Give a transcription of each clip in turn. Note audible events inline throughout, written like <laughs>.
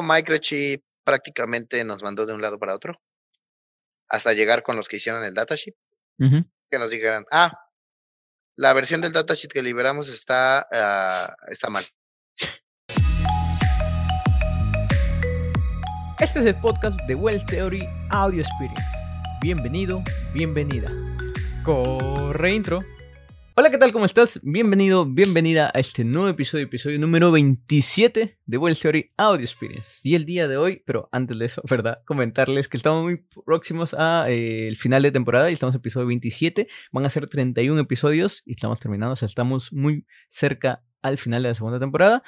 Microchip prácticamente nos mandó de un lado para otro hasta llegar con los que hicieron el datasheet, que nos dijeran, ah, la versión del datasheet que liberamos está, ah, está mal. Este es el podcast de Wells Theory Audio Experience. Bienvenido, bienvenida. Corre intro. Hola, ¿qué tal? ¿Cómo estás? Bienvenido, bienvenida a este nuevo episodio, episodio número 27 de Well Theory Audio Experience. Y el día de hoy, pero antes de eso, <laughs> ¿verdad? Comentarles que estamos muy próximos al eh, final de temporada y estamos en episodio 27. Van a ser 31 episodios y estamos terminados, o sea, estamos muy cerca al final de la segunda temporada.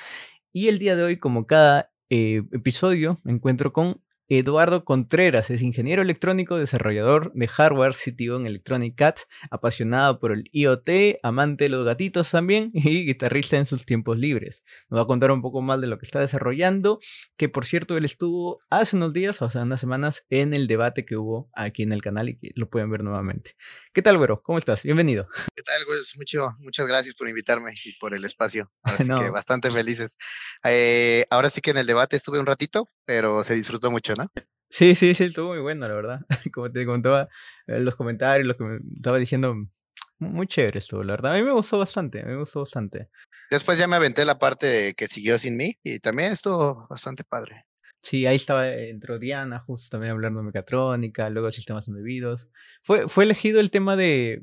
Y el día de hoy, como cada eh, episodio, me encuentro con Eduardo Contreras es ingeniero electrónico, desarrollador de hardware, CTO en Electronic Cats, apasionado por el IoT, amante de los gatitos también <laughs> y guitarrista en sus tiempos libres. Nos va a contar un poco más de lo que está desarrollando, que por cierto él estuvo hace unos días, o sea, unas semanas, en el debate que hubo aquí en el canal y que lo pueden ver nuevamente. ¿Qué tal, güero? ¿Cómo estás? Bienvenido. ¿Qué tal, güey? Mucho, muchas gracias por invitarme y por el espacio. Así <laughs> que bastante felices. Eh, ahora sí que en el debate estuve un ratito, pero se disfrutó mucho. Sí, sí, sí, estuvo muy bueno, la verdad. <laughs> Como te contaba en eh, los comentarios, lo que me estaba diciendo, muy chévere estuvo, la verdad. A mí me gustó bastante, a mí me gustó bastante. Después ya me aventé la parte que siguió sin mí y también estuvo bastante padre. Sí, ahí estaba, entró Diana, justo también hablando de mecatrónica, luego sistemas embebidos. Fue, fue elegido el tema de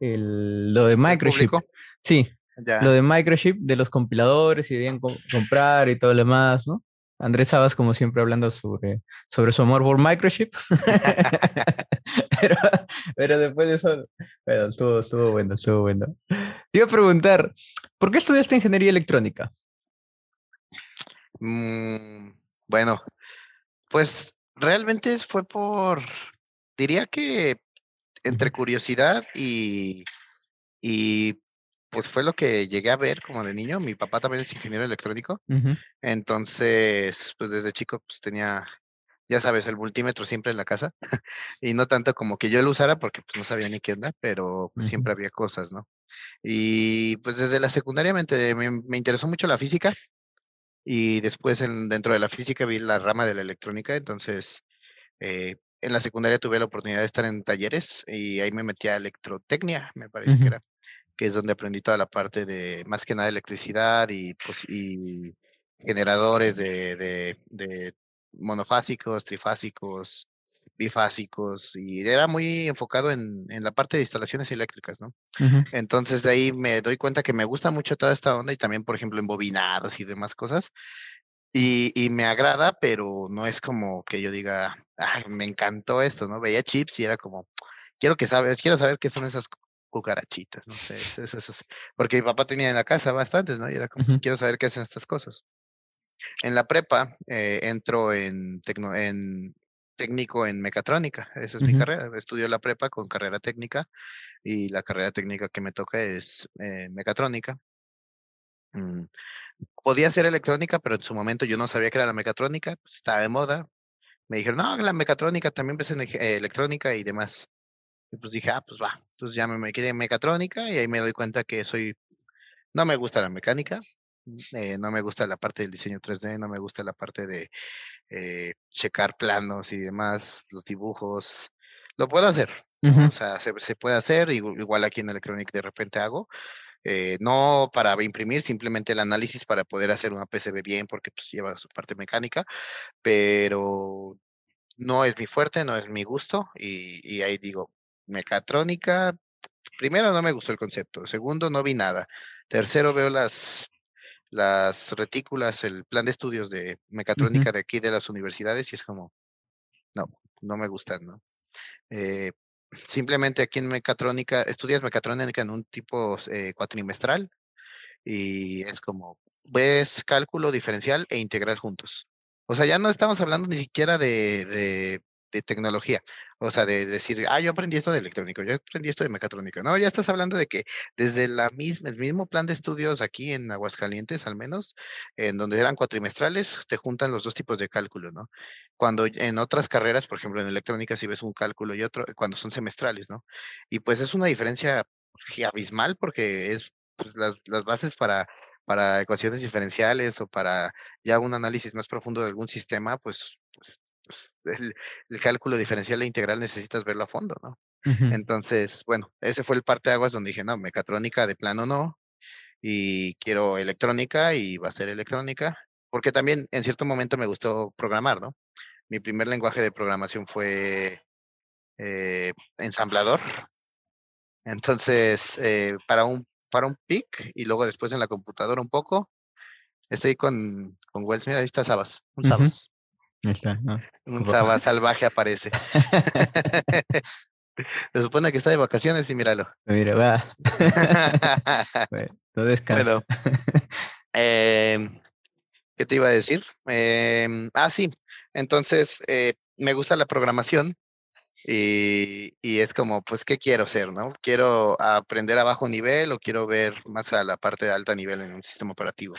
el, lo de microchip. Sí, lo de microchip, de los compiladores, y debían comprar y todo lo demás, ¿no? Andrés Sabas, como siempre, hablando sobre, sobre su amor por Microchip. <laughs> <laughs> pero, después de eso, bueno, estuvo, estuvo bueno, estuvo bueno. Te iba a preguntar, ¿por qué estudiaste ingeniería electrónica? Mm, bueno, pues realmente fue por, diría que entre curiosidad y, y pues fue lo que llegué a ver como de niño. Mi papá también es ingeniero electrónico. Entonces, pues desde chico pues tenía, ya sabes, el multímetro siempre en la casa. <laughs> y no tanto como que yo lo usara porque pues no sabía ni qué onda, pero pues, siempre había cosas, ¿no? Y pues desde la secundaria me, me, interesó mucho la física. Y después en, dentro de la física vi la rama de la electrónica. Entonces, eh, en la secundaria tuve la oportunidad de estar en talleres y ahí me metí a electrotecnia, me parece que era que es donde aprendí toda la parte de más que nada electricidad y, pues, y generadores de, de, monofásicos, trifásicos, bifásicos, y era muy enfocado en, en la parte de instalaciones eléctricas, ¿no? Entonces de ahí me doy cuenta que me gusta mucho toda esta onda y también, por ejemplo, en bobinados y demás cosas. Y, y me agrada, pero no es como que yo diga, Ay, me encantó esto, ¿no? Veía chips y era como, quiero que sabes, quiero saber qué son esas cucarachitas, no sé, eso, eso, porque mi papá tenía en la casa bastantes, ¿no? Y era como, pues, quiero saber qué hacen estas cosas. En la prepa eh, entro en, en técnico en mecatrónica, esa es mi carrera, estudio la prepa con carrera técnica y la carrera técnica que me toca es eh, mecatrónica. Mm, podía ser electrónica, pero en su momento yo no sabía que era la mecatrónica, pues, estaba de moda. Me dijeron, no, la mecatrónica también ves en eh, electrónica y demás. Y pues dije, ah, pues va. Entonces ya me quedé en mecatrónica y ahí me doy cuenta que soy, no me gusta la mecánica, eh, no me gusta la parte del diseño 3D, no me gusta la parte de eh, checar planos y demás, los dibujos. Lo puedo hacer, o sea, se, puede hacer, igual aquí en Electronic de repente hago. Eh, no para imprimir, simplemente el análisis para poder hacer una PCB bien, porque pues lleva su parte mecánica, pero no es mi fuerte, no es mi gusto, y, y ahí digo, mecatrónica, primero no me gustó el concepto, segundo no vi nada, tercero veo las, las retículas, el plan de estudios de mecatrónica de aquí de las universidades y es como, no, no me gustan, ¿no? Eh, simplemente aquí en mecatrónica, estudias mecatrónica en un tipo eh, cuatrimestral y es como, ves cálculo diferencial e integral juntos. O sea, ya no estamos hablando ni siquiera de de tecnología. O sea, de decir, ah, yo aprendí esto de electrónico, yo aprendí esto de mecatrónico. No, ya estás hablando de que desde la misma, el mismo plan de estudios aquí en Aguascalientes, al menos, en donde eran cuatrimestrales, te juntan los dos tipos de cálculo, ¿no? Cuando en otras carreras, por ejemplo, en electrónica, si ves un cálculo y otro, cuando son semestrales, ¿no? Y pues es una diferencia abismal porque es pues, las, las bases para, para ecuaciones diferenciales o para ya un análisis más profundo de algún sistema, pues, pues, pues el, el, cálculo diferencial e integral necesitas verlo a fondo, ¿no? Entonces, bueno, ese fue el parte de aguas donde dije, no, mecatrónica de plano no, y quiero electrónica y va a ser electrónica, porque también en cierto momento me gustó programar, ¿no? Mi primer lenguaje de programación fue eh, ensamblador. Entonces, eh, para un para un PIC y luego después en la computadora un poco. Estoy con, con Wells, mira, ahí está Sabas, un Sabas. Está, Un Sabas salvaje aparece. <laughs> Se supone que está de vacaciones y míralo. Mira, va. <laughs> no descansa. Bueno, eh, ¿qué te iba a decir? Eh, ah, sí. Entonces, eh, me gusta la programación y, y, es como, pues, ¿qué quiero ser, no? ¿Quiero aprender a bajo nivel o quiero ver más a la parte de alta nivel en un sistema operativo?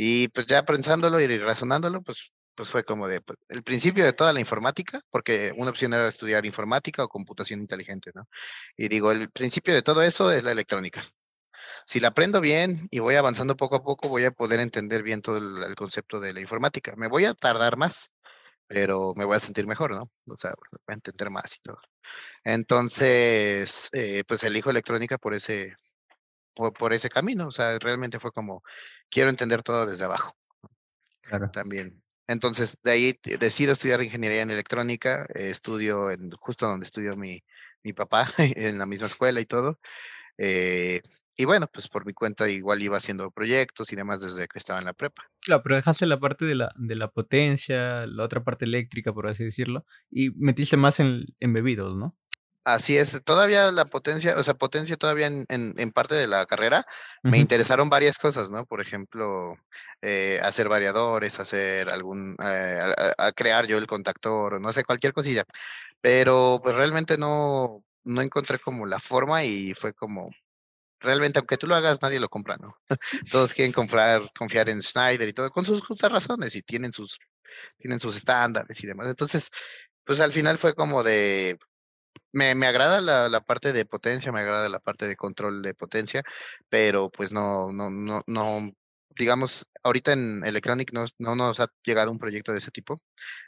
Y pues ya pensándolo y razonándolo, pues pues fue como de pues, el principio de toda la informática, porque una opción era estudiar informática o computación inteligente, ¿no? Y digo, el principio de todo eso es la electrónica. Si la aprendo bien y voy avanzando poco a poco, voy a poder entender bien todo el, concepto de la informática. Me voy a tardar más, pero me voy a sentir mejor, ¿no? O sea, voy a entender más y todo. Entonces, eh, pues elijo electrónica por ese, por, por, ese camino. O sea, realmente fue como, quiero entender todo desde abajo. Claro. También. Entonces, de ahí decido estudiar ingeniería en electrónica, eh, estudio en, justo donde estudió mi, mi papá, <laughs> en la misma escuela y todo. Eh, y bueno, pues por mi cuenta igual iba haciendo proyectos y demás desde que estaba en la prepa. Claro, pero dejaste la parte de la, de la potencia, la otra parte eléctrica, por así decirlo, y metiste más en, en bebidos, ¿no? Así es, todavía la potencia, o sea, potencia todavía en, en, parte de la carrera, me interesaron varias cosas, ¿no? Por ejemplo, eh, hacer variadores, hacer algún, eh, a, crear yo el contactor, no sé, cualquier cosilla. Pero pues realmente no, no encontré como la forma y fue como, realmente aunque tú lo hagas, nadie lo compra, ¿no? <laughs> Todos quieren comprar, confiar en Snyder y todo, con sus justas razones y tienen sus, tienen sus estándares y demás. Entonces, pues al final fue como de, me, me agrada la, la, parte de potencia, me agrada la parte de control de potencia, pero pues no, no, no, no, digamos, ahorita en Electronic no, no nos ha llegado un proyecto de ese tipo,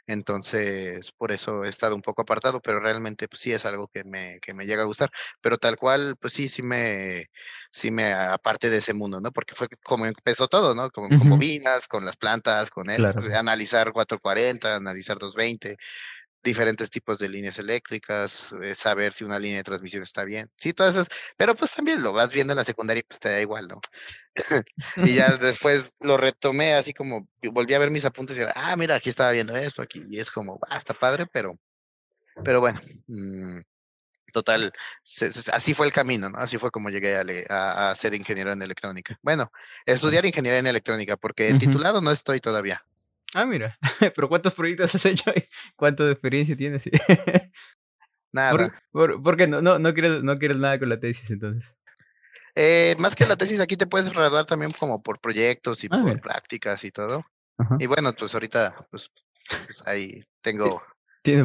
entonces por eso he estado un poco apartado, pero realmente pues sí es algo que me, que me llega a gustar, pero tal cual, pues sí, sí me, sí me aparte de ese mundo, ¿no? Porque fue como empezó todo, ¿no? Como, como vinas, con las plantas, con eso, analizar 440, analizar 220, diferentes tipos de líneas eléctricas, eh, saber si una línea de transmisión está bien. Sí, todas esas, pero pues también lo vas viendo en la secundaria y pues te da igual, ¿no? <laughs> y ya <laughs> después lo retomé así como, volví a ver mis apuntes y era, ah, mira, aquí estaba viendo esto, aquí, y es como, ah, está padre, pero, pero bueno, mm, total, así fue el camino, ¿no? Así fue como llegué a, a, ser ingeniero en electrónica. Bueno, estudiar ingeniería en electrónica, porque titulado no estoy todavía. Ah, mira. <laughs> Pero ¿cuántos proyectos has hecho? ¿Cuánto de experiencia tienes? <laughs> Nada. ¿Por, qué no, no, no, quieres, no quieres nada con la tesis entonces? Eh, más que la tesis, aquí te puedes graduar también como por proyectos y ah, por prácticas y todo. Y bueno, pues ahorita, pues, pues ahí tengo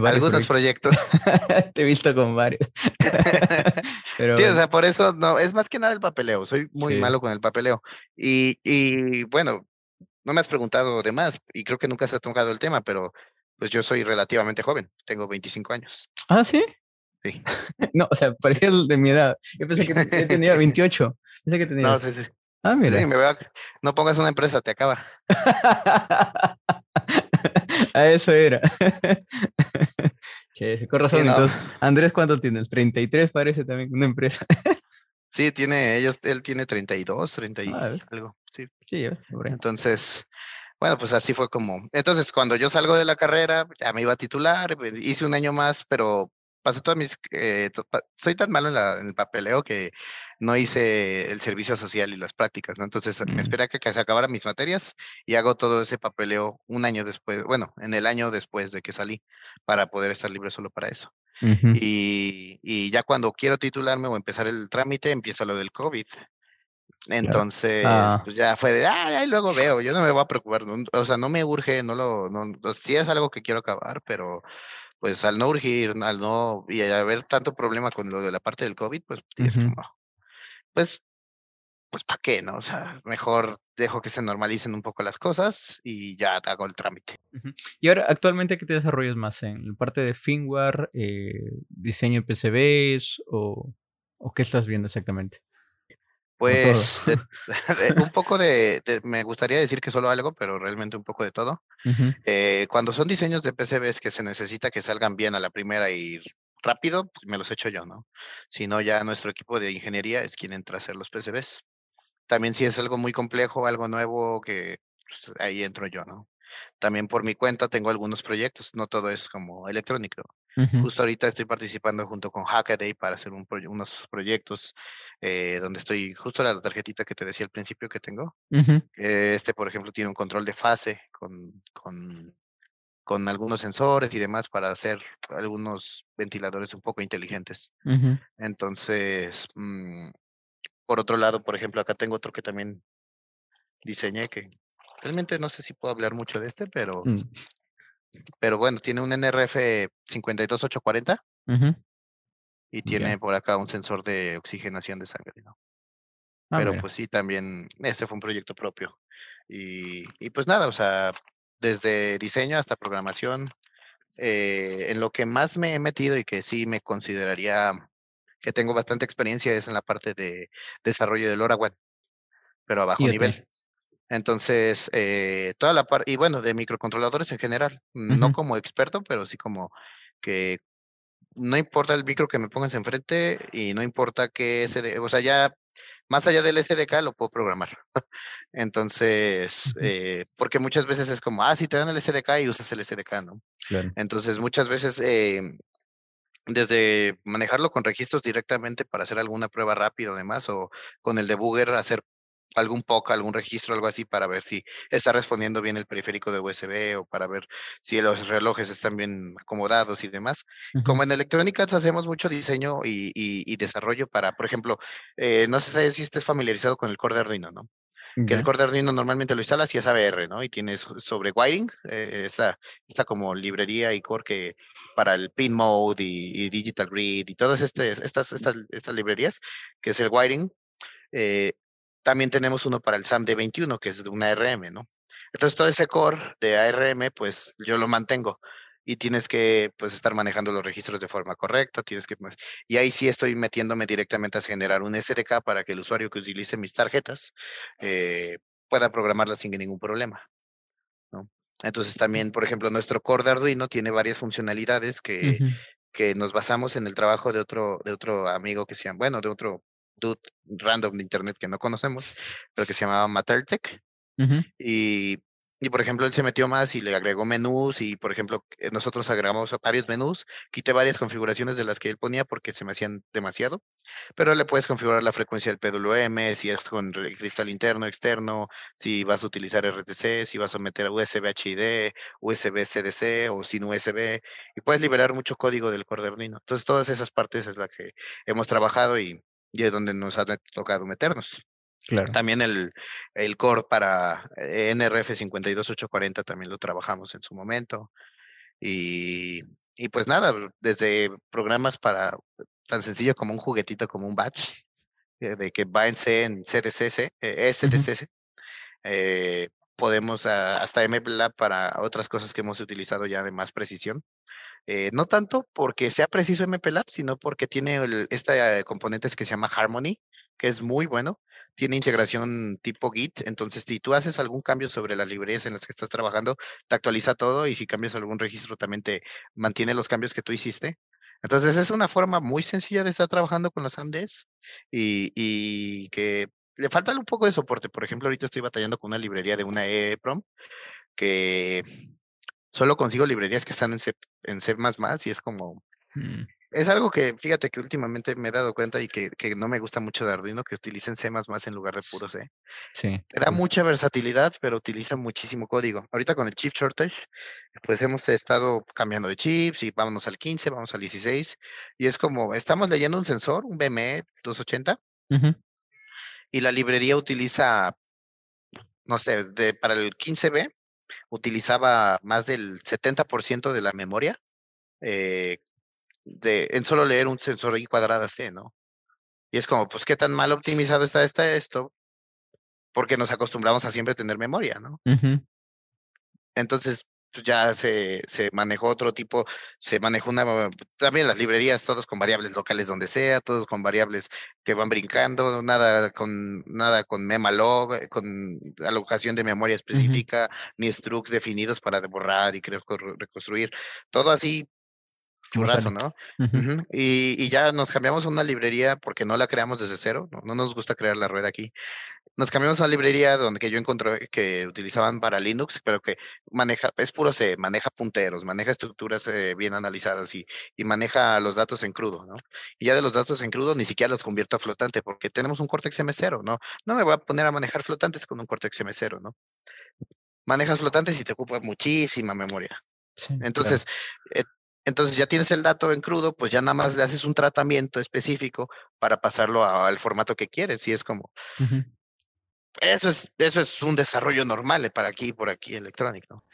algunos proyectos. <laughs> te he visto con varios. Pero sí, o sea, por eso no, es más que nada el papeleo. Soy muy malo con el papeleo. Y, y bueno, no me has preguntado de más y creo que nunca se ha tocado el tema, pero pues yo soy relativamente joven, tengo 25 años. Ah, sí. Sí. <laughs> no, o sea, parecía de mi edad. Yo pensé que tenía <laughs> 28. Pensé que tenía. No, sí, sí. Ah, mira. Sí, me veo... No pongas una empresa, te acaba. <laughs> a eso era. che, con razón. Entonces, Andrés, ¿cuánto tienes? 33 parece también, una empresa. Sí, tiene, ellos, él tiene 32, 30 y ah, algo, sí. Sí, Entonces, bueno, pues así fue como. Entonces, cuando yo salgo de la carrera, ya me iba a titular, hice un año más, pero pasé todas mis. Eh, soy tan malo en, el papeleo que no hice el servicio social y las prácticas, ¿no? Entonces, me mm. esperé a que, que, se acabaran mis materias y hago todo ese papeleo un año después, bueno, en el año después de que salí, para poder estar libre solo para eso y, y, ya cuando quiero titularme o empezar el trámite, empieza lo del COVID. Entonces, ah. pues ya fue de, ah, ahí luego veo, yo no me voy a preocupar, o sea, no me urge, no lo, no, sí es algo que quiero acabar, pero pues al no urgir, al no, y haber tanto problema con lo de la parte del COVID, pues es como, pues pues ¿para qué, no? O sea, mejor dejo que se normalicen un poco las cosas y ya hago el trámite. Y ahora, actualmente, ¿qué te desarrollas más? ¿En la parte de firmware, eh, diseño de PCBs o, o qué estás viendo exactamente? Pues un poco de, me gustaría decir que solo algo, pero realmente un poco de todo. <laughs> Eh, cuando son diseños de PCBs que se necesita que salgan bien a la primera y rápido, pues me los echo yo, ¿no? Si no, ya nuestro equipo de ingeniería es quien entra a hacer los PCBs. También si es algo muy complejo, algo nuevo, que pues, ahí entro yo, ¿no? También por mi cuenta tengo algunos proyectos, no todo es como electrónico. Justo ahorita estoy participando junto con Hackaday para hacer un unos proyectos eh, donde estoy, justo la tarjetita que te decía al principio que tengo. este, por ejemplo, tiene un control de fase con, con, con algunos sensores y demás para hacer algunos ventiladores un poco inteligentes. Entonces, mm, por otro lado, por ejemplo, acá tengo otro que también diseñé que realmente no sé si puedo hablar mucho de este, pero mm. Pero bueno, tiene un NRF 52840 y tiene por acá un sensor de oxigenación de sangre, ¿no? Ah, Pero pues sí, también este fue un proyecto propio. Y, y pues nada, o sea, desde diseño hasta programación, eh, en lo que más me he metido y que sí me consideraría que tengo bastante experiencia es en la parte de desarrollo del LoRaWAN, pero a bajo nivel. Entonces, eh, toda la parte, y bueno, de microcontroladores en general, no como experto, pero sí como que no importa el micro que me pongas enfrente y no importa que SDK, o sea, ya más allá del SDK lo puedo programar. <laughs> Entonces, eh, porque muchas veces es como, ah, si te dan el SDK y usas el SDK, ¿no? Entonces, muchas veces, eh, desde manejarlo con registros directamente para hacer alguna prueba rápida, además, o con el debugger hacer algún POC, algún registro, algo así, para ver si está respondiendo bien el periférico de USB o para ver si los relojes están bien acomodados y demás. Como en electrónica hacemos mucho diseño y, desarrollo para, por ejemplo, eh, no sé si estés familiarizado con el core de Arduino, ¿no? Que el core de Arduino normalmente lo instalas y es ABR, ¿no? Y tienes sobre wiring, eh, esta, como librería y core que para el pin mode y, digital grid y todas este, estas, estas, estas librerías, que es el wiring, eh, también tenemos uno para el SAM de 21, que es de una ARM, ¿no? Entonces todo ese core de ARM, pues yo lo mantengo y tienes que pues estar manejando los registros de forma correcta, tienes que pues, y ahí sí estoy metiéndome directamente a generar un SDK para que el usuario que utilice mis tarjetas eh, pueda programarlas sin ningún problema. ¿no? Entonces también, por ejemplo, nuestro core de Arduino tiene varias funcionalidades que, que nos basamos en el trabajo de otro, de otro amigo que se llama, bueno, de otro dude random de internet que no conocemos, pero que se llamaba Mattertech. Y y por ejemplo, él se metió más y le agregó menús y por ejemplo, eh, nosotros agregamos varios menús, quité varias configuraciones de las que él ponía porque se me hacían demasiado, pero le puedes configurar la frecuencia del PWM, si es con cristal interno, externo, si vas a utilizar RTC, si vas a meter USB HID, USB CDC o sin USB y puedes liberar mucho código del core Entonces, todas esas partes es la que hemos trabajado y y es donde nos ha tocado meternos. Claro. También el, el core para eh, NRF 52840 también lo trabajamos en su momento. Y, y pues nada, desde programas para tan sencillo como un juguetito, como un batch, eh, de que va en C, en CDCC, eh, SDCC, eh, podemos hasta MLab para otras cosas que hemos utilizado ya de más precisión. Eh, no tanto porque sea preciso MPLAB, sino porque tiene el, este componente que se llama Harmony, que es muy bueno. Tiene integración tipo Git, entonces si tú haces algún cambio sobre las librerías en las que estás trabajando, te actualiza todo y si cambias algún registro también te mantiene los cambios que tú hiciste. Entonces es una forma muy sencilla de estar trabajando con los AMDs y, y que le falta un poco de soporte. Por ejemplo, ahorita estoy batallando con una librería de una EEPROM que solo consigo librerías que están en C, en C++ y es como... Mm. Es algo que, fíjate que últimamente me he dado cuenta y que, que, no me gusta mucho de Arduino, que utilicen C++ en lugar de puro C. Sí. Te da mucha versatilidad, pero utiliza muchísimo código. Ahorita con el chip shortage, pues hemos estado cambiando de chips y vámonos al 15, vamos al 16. Y es como, estamos leyendo un sensor, un BME 280, y la librería utiliza, no sé, de, para el 15B, utilizaba más del 70% de la memoria eh, de, en solo leer un sensor y cuadrada C, ¿no? Y es como, pues, ¿qué tan mal optimizado está, está esto porque nos acostumbramos a siempre tener memoria, ¿no? Entonces, pues, ya se, se manejó otro tipo, se manejó una, también las librerías, todos con variables locales donde sea, todos con variables que van brincando, nada con, nada con memalog, eh, con alocación de memoria específica, ni structs definidos para borrar y reconstruir, todo así churrazo, ¿no? y, y, ya nos cambiamos a una librería porque no la creamos desde cero, no, no nos gusta crear la rueda aquí. Nos cambiamos a una librería donde que yo encontré que utilizaban para Linux, pero que maneja, es puro C, maneja punteros, maneja estructuras eh, bien analizadas y, y maneja los datos en crudo, ¿no? Y ya de los datos en crudo ni siquiera los convierto a flotante porque tenemos un Cortex M0, ¿no? No me voy a poner a manejar flotantes con un Cortex M0, ¿no? Manejas flotantes y te ocupa muchísima memoria. Entonces, eh, entonces ya tienes el dato en crudo, pues ya nada más le haces un tratamiento específico para pasarlo al formato que quieres. Y es como, eso es, eso es un desarrollo normal para aquí y por aquí electrónico.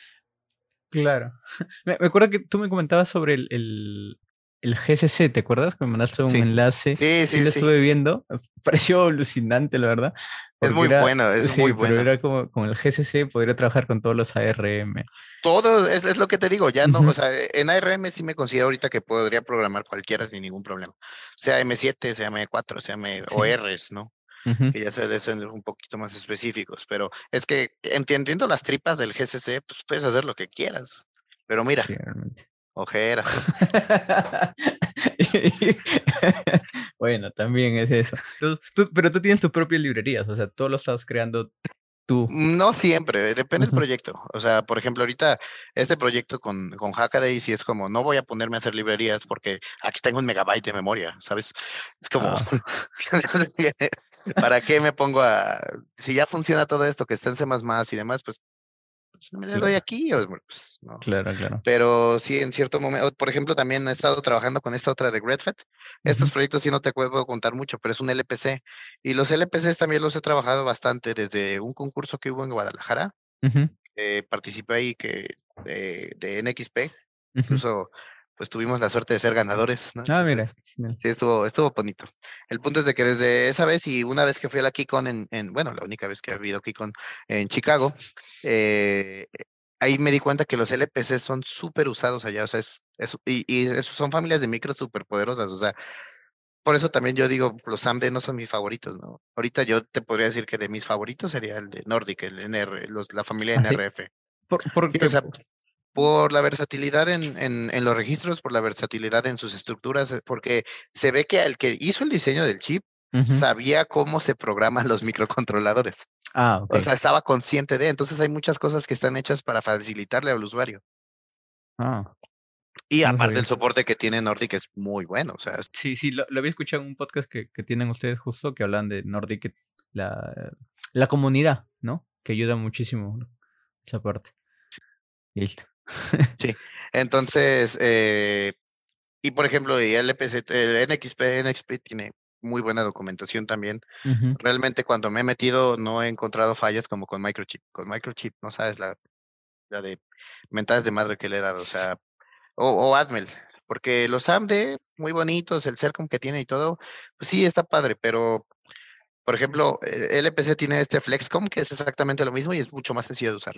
Claro. <laughs> Me, acuerdo que tú me comentabas sobre el, el, GCC, ¿te acuerdas? Que me mandaste un enlace. Sí, sí, sí. lo estuve viendo. <laughs> pareció alucinante, la verdad. Es muy bueno, es <laughs> muy bueno. Pero era como con el GCC, podría trabajar con todos los ARM. Todo, es, lo que te digo, ya no, o sea, en ARM sí me considero ahorita que podría programar cualquiera sin ningún problema. Sea M7, sea M4, sea M o Rs, ¿no? Que ya se deben ser un poquito más específicos, pero es que entendiendo las tripas del GCC, pues puedes hacer lo que quieras. Pero mira, ojeras. <laughs> bueno, también es eso. <laughs> pero tú tienes tus propias librerías, o sea, todo lo estás creando tú. No siempre, depende del proyecto. O sea, por ejemplo, ahorita este proyecto con, con Hackaday sí es como, no voy a ponerme a hacer librerías porque aquí tengo un megabyte de memoria, ¿sabes? Es como, ah. <laughs> ¿para qué me pongo a... Si ya funciona todo esto, que está en C++ y demás, pues pues, me le doy aquí. Pues, claro, claro. Pero sí, en cierto momento, por ejemplo, también he estado trabajando con esta otra de Gredfed. Estos proyectos sí no te puedo contar mucho, pero es un LPC. Y los LPCs también los he trabajado bastante desde un concurso que hubo en Guadalajara. participé ahí que, de NXP. Incluso pues tuvimos la suerte de ser ganadores, ¿no? ah, mira. Sí, estuvo, estuvo bonito. El punto es de que desde esa vez y una vez que fui a la KeyCon en, en bueno, la única vez que ha habido KeyCon en Chicago, eh, ahí me di cuenta que los LPC son súper usados allá, o sea, es, y, y son familias de micros súper poderosas, o sea, por eso también yo digo, los AMD no son mis favoritos, ¿no? Ahorita yo te podría decir que de mis favoritos sería el de Nordic, el NR, los, la familia ¿Ah, NRF. ¿Por, por, por la versatilidad en, en, en, los registros, por la versatilidad en sus estructuras, eh, porque se ve que el que hizo el diseño del chip sabía cómo se programan los microcontroladores. Ah, O sea, estaba consciente de, entonces hay muchas cosas que están hechas para facilitarle al usuario. Ah. Y aparte el soporte que tiene Nordic es muy bueno. O sea, Sí, sí, lo, había escuchado en un podcast que, que, tienen ustedes justo que hablan de Nordic, la, la comunidad, ¿no? Que ayuda muchísimo esa parte. Listo. Sí, entonces, eh, y por ejemplo, el LPC, el NXP, NXP tiene muy buena documentación también. Realmente cuando me he metido no he encontrado fallas como con Microchip. Con Microchip, no sabes la, la de mentadas de madre que le he dado, o sea, o, o Admel, porque los AMD, muy bonitos, el CERCOM que tiene y todo, pues sí, está padre, pero por ejemplo, el LPC tiene este Flexcom que es exactamente lo mismo y es mucho más sencillo de usar.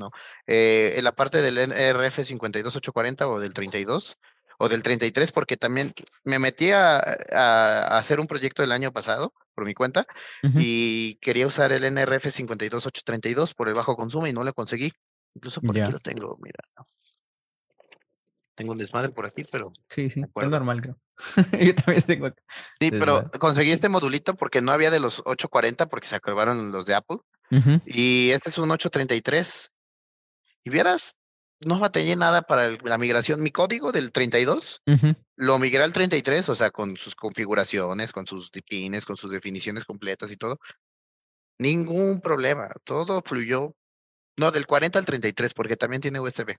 ¿No? Eh, en la parte del NRF 52840 o del 32 o del 33, porque también me metí a, hacer un proyecto el año pasado por mi cuenta y quería usar el NRF 52832 por el bajo consumo y no lo conseguí. Incluso por aquí lo tengo, mira. Tengo un desmadre por aquí, pero. Sí, sí, es normal, creo. <laughs> Yo también tengo acá. Sí, pero conseguí este modulito porque no había de los 840 porque se acabaron los de Apple. Y este es un 833 y vieras, no batallé nada para la migración. Mi código del 32 lo migré al 33, o sea, con sus configuraciones, con sus pines, con sus definiciones completas y todo. Ningún problema, todo fluyó. No, del 40 al 33, porque también tiene USB.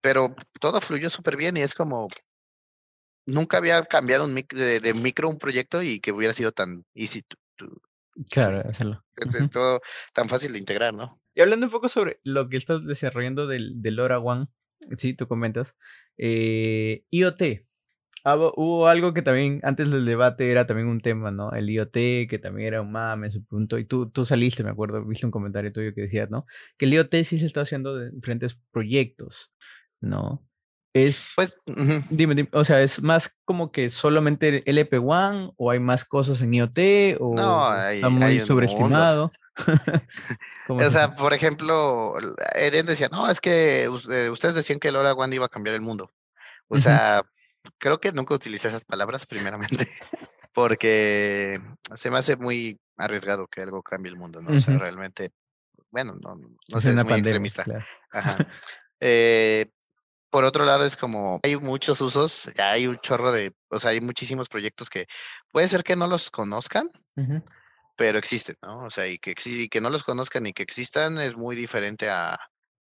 Pero todo fluyó súper bien y es como, nunca había cambiado un de, de, micro un proyecto y que hubiera sido tan easy Claro, hacerlo. todo tan fácil de integrar, ¿no? Y hablando un poco sobre lo que estás desarrollando del, del LoRaWAN, sí, tú comentas, eh, IoT. Ah, hubo algo que también, antes del debate era también un tema, ¿no? El IoT, que también era un mame, su punto. Y tú, tú saliste, me acuerdo, viste un comentario tuyo que decías, ¿no? Que el IoT sí se está haciendo de diferentes proyectos, ¿no? Es, pues, dime, dime, o sea, ¿es más como que solamente LP1 o hay más cosas en IoT o no, está muy sobreestimado? <laughs> o sea, por ejemplo, Eden decía, no, es que eh, ustedes decían que el One iba a cambiar el mundo. O sea, creo que nunca utilicé esas palabras primeramente, <laughs> porque se me hace muy arriesgado que algo cambie el mundo, ¿no? O sea, realmente, bueno, no, no sé, es muy extremista. Ajá. <laughs> Eh, por otro lado, es como hay muchos usos, hay un chorro de, o sea, hay muchísimos proyectos que puede ser que no los conozcan, pero existen, ¿no? O sea, y que, y que no los conozcan y que existan es muy diferente a,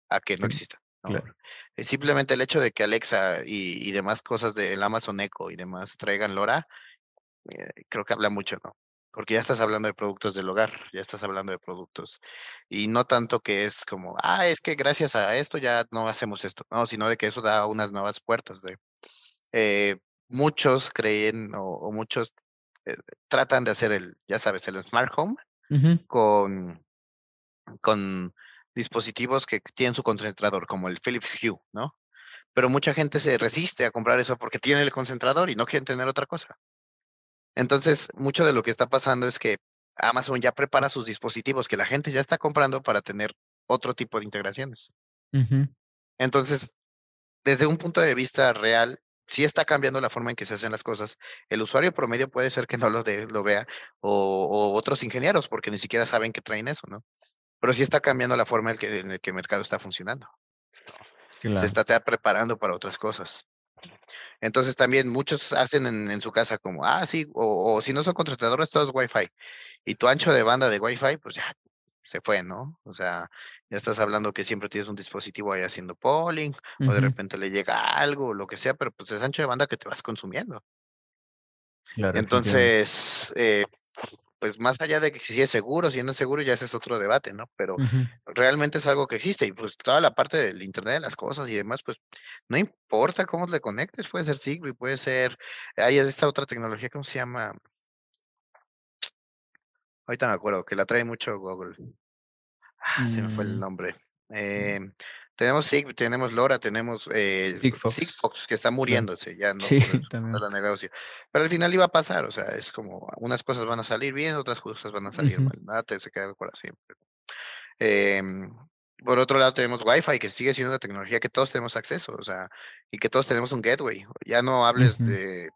a que no existan. Eh, simplemente el hecho de que Alexa y, demás cosas del Amazon Echo y demás traigan LoRa, eh, creo que habla mucho, ¿no? Porque ya estás hablando de productos del hogar, ya estás hablando de productos. Y no tanto que es como, ah, es que gracias a esto ya no hacemos esto, no, sino de que eso da unas nuevas puertas. De, eh, muchos creen o, muchos tratan de hacer el, ya sabes, el smart home con, con dispositivos que tienen su concentrador, como el Philips Hue, ¿no? Pero mucha gente se resiste a comprar eso porque tiene el concentrador y no quieren tener otra cosa. Entonces, mucho de lo que está pasando es que Amazon ya prepara sus dispositivos que la gente ya está comprando para tener otro tipo de integraciones. Entonces, desde un punto de vista real, sí está cambiando la forma en que se hacen las cosas. El usuario promedio puede ser que no lo, lo vea, o, o, otros ingenieros, porque ni siquiera saben que traen eso, ¿no? pero sí está cambiando la forma en, que, en que el mercado está funcionando. Se está preparando para otras cosas. Entonces también muchos hacen en, su casa como, ah, sí, o, si no son contratadores, todo es Wi-Fi. Y tu ancho de banda de Wi-Fi, pues ya se fue, ¿no? O sea, ya estás hablando que siempre tienes un dispositivo ahí haciendo polling, o de repente le llega algo, lo que sea, pero pues es ancho de banda que te vas consumiendo. Entonces, eh, pues más allá de que si es seguro, si no es seguro, ya ese es otro debate, ¿no? Pero realmente es algo que existe y pues toda la parte del Internet de las cosas y demás, pues no importa cómo te conectes, puede ser Zigbee, puede ser, hay esta otra tecnología, ¿cómo se llama? Ahorita me acuerdo, que la trae mucho Google. Ah, se me fue el mm. nombre. Eh, tenemos Sig, tenemos Lora, tenemos eh, Sigfox. que está muriéndose, ya no, sí, la <laughs> negocio. Pero al final iba a pasar, o sea, es como unas cosas van a salir bien, otras cosas van a salir mal, nada te se queda para siempre. Em, por otro lado tenemos Wi-Fi, que sigue siendo una tecnología que todos tenemos acceso, o sea, y que todos tenemos un gateway. Ya no hables de,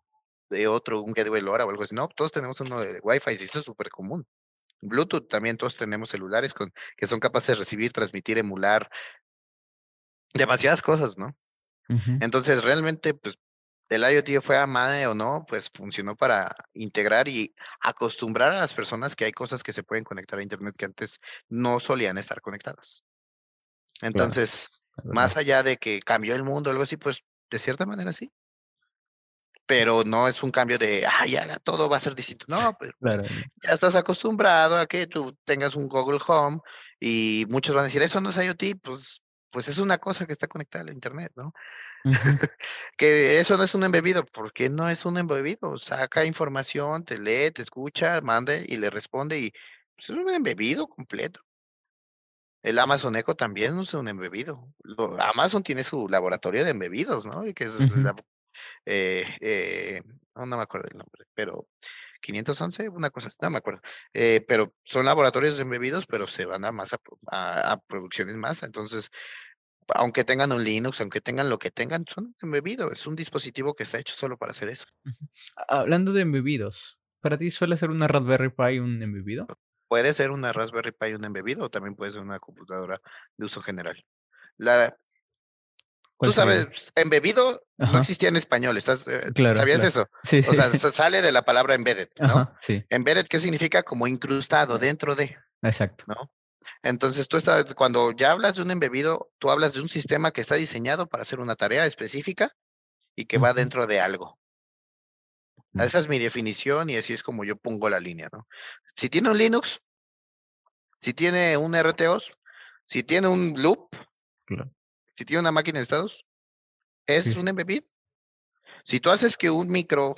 de otro, un gateway LoRa o algo así, no, todos tenemos uno de Wi-Fi, y esto es súper común. Bluetooth también todos tenemos celulares con, que son capaces de recibir, transmitir, emular, demasiadas cosas, ¿no? Entonces, realmente, pues, el IoT fue amade o no, pues funcionó para integrar y acostumbrar a las personas que hay cosas que se pueden conectar a Internet que antes no solían estar conectadas. Entonces, más allá de que cambió el mundo o algo así, pues de cierta manera sí. Pero no es un cambio de, ah, ya todo va a ser distinto. No, pero pues, ya estás acostumbrado a que tú tengas un Google Home y muchos van a decir, eso no es IoT, pues pues es una cosa que está conectada al internet, ¿no? <laughs> que eso no es un embebido, porque no es un embebido, saca información, te lee, te escucha, manda y le responde y pues, es un embebido completo. El Amazon Echo también es un embebido. Amazon tiene su laboratorio de embebidos, ¿no? Y que es eh, eh, no, me acuerdo el nombre, pero 511, una cosa, no me acuerdo. Eh, pero son laboratorios embebidos, pero se van a más a, producciones más. Entonces, aunque tengan un Linux, aunque tengan lo que tengan, son embebidos. Es un dispositivo que está hecho solo para hacer eso. Hablando de embebidos, ¿para ti suele ser una Raspberry Pi un embebido? Puede ser una Raspberry Pi un embebido o también puede ser una computadora de uso general. La, Tú sabes, embebido no existía en español, ¿estás, eh, ¿sabías eso? Sí, o sea, <laughs> sale de la palabra embedded, ¿no? sí. Embedded, ¿qué significa? Como incrustado dentro de. Exacto. ¿No? Entonces, tú estás, cuando ya hablas de un embebido, tú hablas de un sistema que está diseñado para hacer una tarea específica y que va dentro de algo. Mm. Esa es mi definición y así es como yo pongo la línea, ¿no? Si tiene un Linux, si tiene un RTOS, si tiene un loop, claro si tiene una máquina de estados, es un embebido. Si tú haces que un micro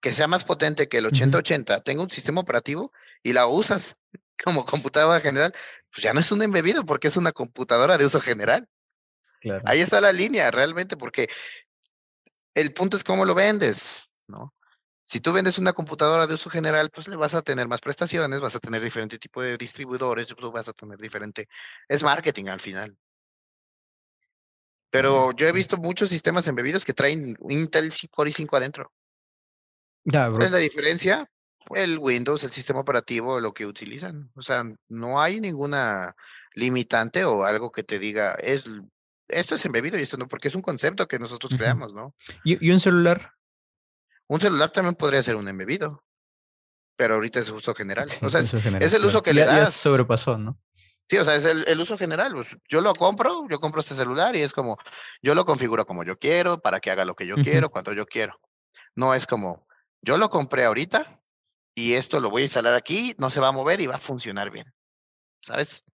que sea más potente que el 8080 tenga un sistema operativo y la usas <laughs> como computadora general, pues ya no es un embebido porque es una computadora de uso general. Claro. Ahí está la línea realmente porque el punto es cómo lo vendes, ¿no? Si tú vendes una computadora de uso general, pues le vas a tener más prestaciones, vas a tener diferente tipo de distribuidores, tú vas a tener diferente... Es marketing al final. Pero yo he visto muchos sistemas embebidos que traen Intel Core i5 adentro. Ya, ¿Cuál bro. es la diferencia? El Windows, el sistema operativo, lo que utilizan. O sea, no hay ninguna limitante o algo que te diga, es esto es embebido y esto no, porque es un concepto que nosotros creamos, ¿no? ¿Y, y un celular? Un celular también podría ser un embebido, pero ahorita es uso general. Sí, o sea, es, general, es el uso que le Ya- ya das. sobrepasó, ¿no? Sí, o sea, es el, el uso general. pues, yo lo compro, yo compro este celular y es como, yo lo configuro como yo quiero, para que haga lo que yo quiero, cuando yo quiero. No es como, yo lo compré ahorita y esto lo voy a instalar aquí, no se va a mover y va a funcionar bien. ¿Sabes?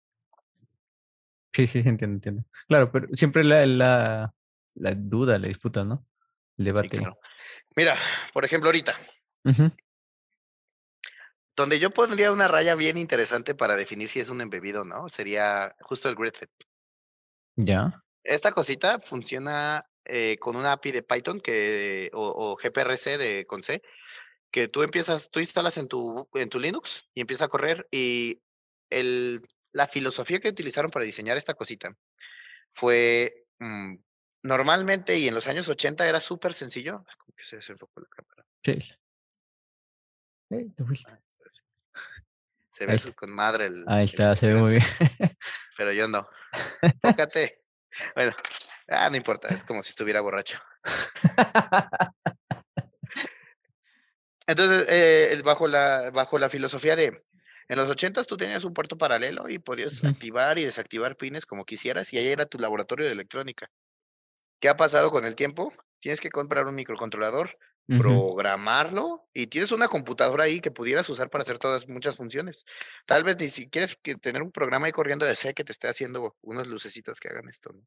Sí, sí, entiendo, entiendo. Claro, pero siempre la, la, la duda, la disputa, ¿no? El Sí, debate. claro. Mira, por ejemplo, ahorita, Ujú. Donde yo pondría una raya bien interesante para definir si es un embebido o no, sería justo el GridFit. Ya. Esta cosita funciona eh, con una API de Python que, o, o GPRC de, con C, que tú empiezas, tú instalas en tu, en tu Linux y empieza a correr y el, la filosofía que utilizaron para diseñar esta cosita fue mm, normalmente y en los años 80 era súper sencillo. Como que se desenfocó la cámara. Sí. sí. Eh, te fuiste. Se ve su- con madre el. Ahí el está, se ve muy bien. <laughs> pero yo no. Fócate. Bueno, ah, no importa, es como si estuviera borracho. Entonces, eh, es bajo la, bajo la filosofía de, en los ochentas tú tenías un puerto paralelo y podías activar y desactivar pines como quisieras y ahí era tu laboratorio de electrónica. ¿Qué ha pasado con el tiempo? Tienes que comprar un microcontrolador, Programarlo y tienes una computadora ahí que pudieras usar para hacer todas muchas funciones. Tal vez ni si quieres que tener un programa ahí corriendo de C que te esté haciendo unas lucecitas que hagan esto, ¿no?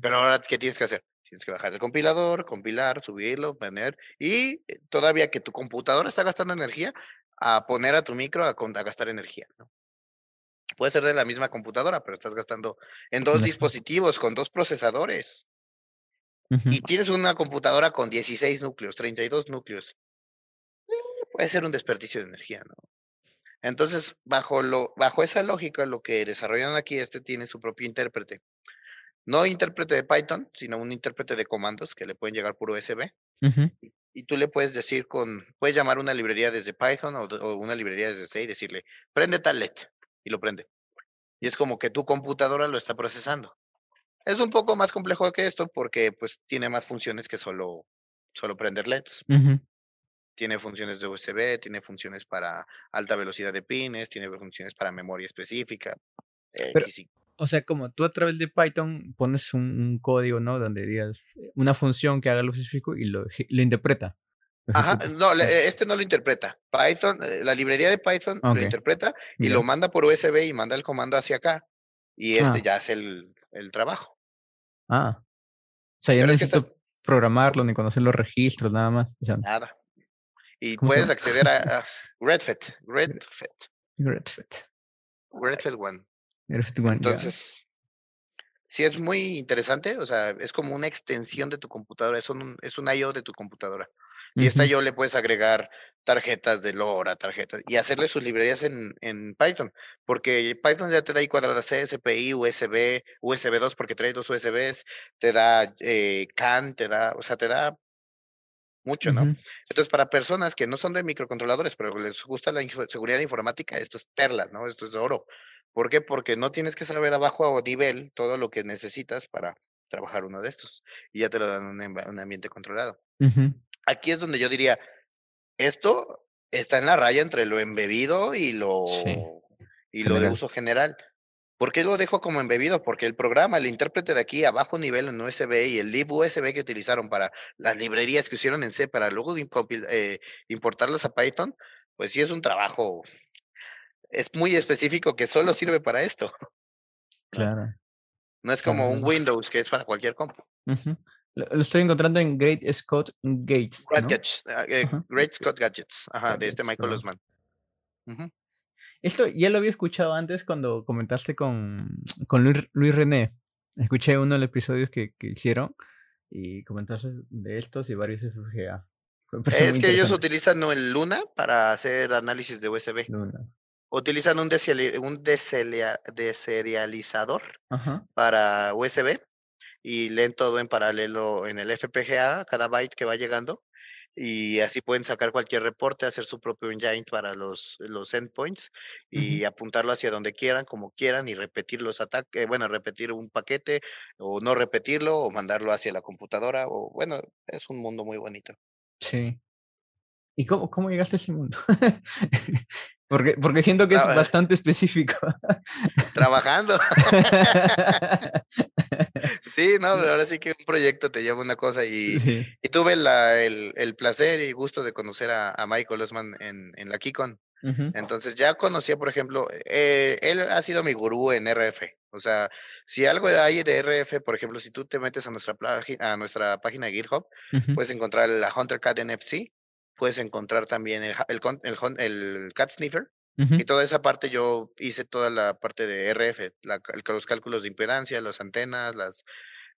Pero ahora, ¿qué tienes que hacer? Tienes que bajar el compilador, compilar, subirlo, poner, y eh, todavía que tu computadora está gastando energía, a poner a tu micro a, gastar energía, ¿no? Puede ser de la misma computadora, pero estás gastando en dos dispositivos con dos procesadores. Y tienes una computadora con 16 núcleos, 32 núcleos. eh, Puede ser un desperdicio de energía, ¿no? Entonces, bajo, lo, bajo esa lógica, lo que desarrollaron aquí, este tiene su propio intérprete. No intérprete de Python, sino un intérprete de comandos que le pueden llegar por USB. Y tú le puedes decir con, puedes llamar una librería desde Python o, o una librería desde C y decirle, prende tal LED, y lo prende. Y es como que tu computadora lo está procesando. Es un poco más complejo que esto porque pues tiene más funciones que solo, solo prender LEDs. Tiene funciones de USB, tiene funciones para alta velocidad de pines, tiene funciones para memoria específica. Pero- X y- O sea, como tú a través de Python pones un, un código, ¿no? Donde digas eh, una función que haga lo específico y lo, lo interpreta. Ajá, no, le- este no lo interpreta. Python, eh, la librería de Python lo interpreta y lo manda por USB y manda el comando hacia acá. Y este Ah. ya hace el, el trabajo. Ah. O sea, ya no Pero es que necesito estás- programarlo ni conocer los registros, nada más. O sea, Nada. Y ¿Cómo se puedes acceder a, a Redfit, Redfit, Redfit. Redfit One. Redfit One. Entonces, sí es muy interesante, o sea, es como una extensión de tu computadora, es un, es un I.O. de tu computadora. Y esta. I.O. le puedes agregar tarjetas de LoRa, tarjetas, y hacerle sus librerías en, en Python, porque Python ya te da ahí cuadradas C, SPI, USB, USB 2, porque trae dos USBs, te da eh, CAN, te da, o sea, te da mucho, ¿no? Ujú. Entonces, para personas que no son de microcontroladores, pero les gusta la seguridad informática, esto es perla, ¿no? Esto es oro. ¿Por qué? Porque no tienes que saber abajo a nivel todo lo que necesitas para trabajar uno de estos. Y ya te lo dan en un, un ambiente controlado. Ujú. Aquí es donde yo diría, esto está en la raya entre lo embebido y lo, y lo de uso general. ¿Por qué lo dejo como embebido? Porque el programa, el intérprete de aquí a bajo nivel en USB y el lib USB que utilizaron para las librerías que hicieron en C para luego eh, importarlas a Python, pues sí es un trabajo, es muy específico que solo sirve para esto. Claro. No es como un. Windows que es para cualquier compu. Ujú. Lo, estoy encontrando en Great Scott Gates. Ah, eh, Great Scott Gadgets, ajá, de este Michael Osman. Esto ya lo había escuchado antes cuando comentaste con, con Luis, René. Escuché uno de los episodios que, que hicieron y comentaste de estos y varios FPGA. Es que ellos utilizan el Luna para hacer análisis de USB. Utilizan un, un deserializador para USB y leen todo en paralelo en el FPGA, cada byte que va llegando. Y así pueden sacar cualquier reporte, hacer su propio engine para los, los endpoints y apuntarlo hacia donde quieran, como quieran, y repetir los ataques, bueno, repetir un paquete o no repetirlo o mandarlo hacia la computadora. O bueno, es un mundo muy bonito. Sí. ¿Y cómo, cómo llegaste a ese mundo? <laughs> porque, porque siento que es bastante específico. <laughs> Trabajando. <laughs> sí, no, ahora sí que un proyecto te lleva una cosa y, y tuve la, el, el, placer y gusto de conocer a, a Michael Osman en, en la Kikon. Entonces ya conocía, por ejemplo, eh, él ha sido mi gurú en RF. O sea, si algo hay de RF, por ejemplo, si tú te metes a nuestra, a nuestra página de GitHub, puedes encontrar la HunterCat NFC, puedes encontrar también el, el, el, el Cat Sniffer, y toda esa parte yo hice toda la parte de RF, los cálculos de impedancia, las antenas, las,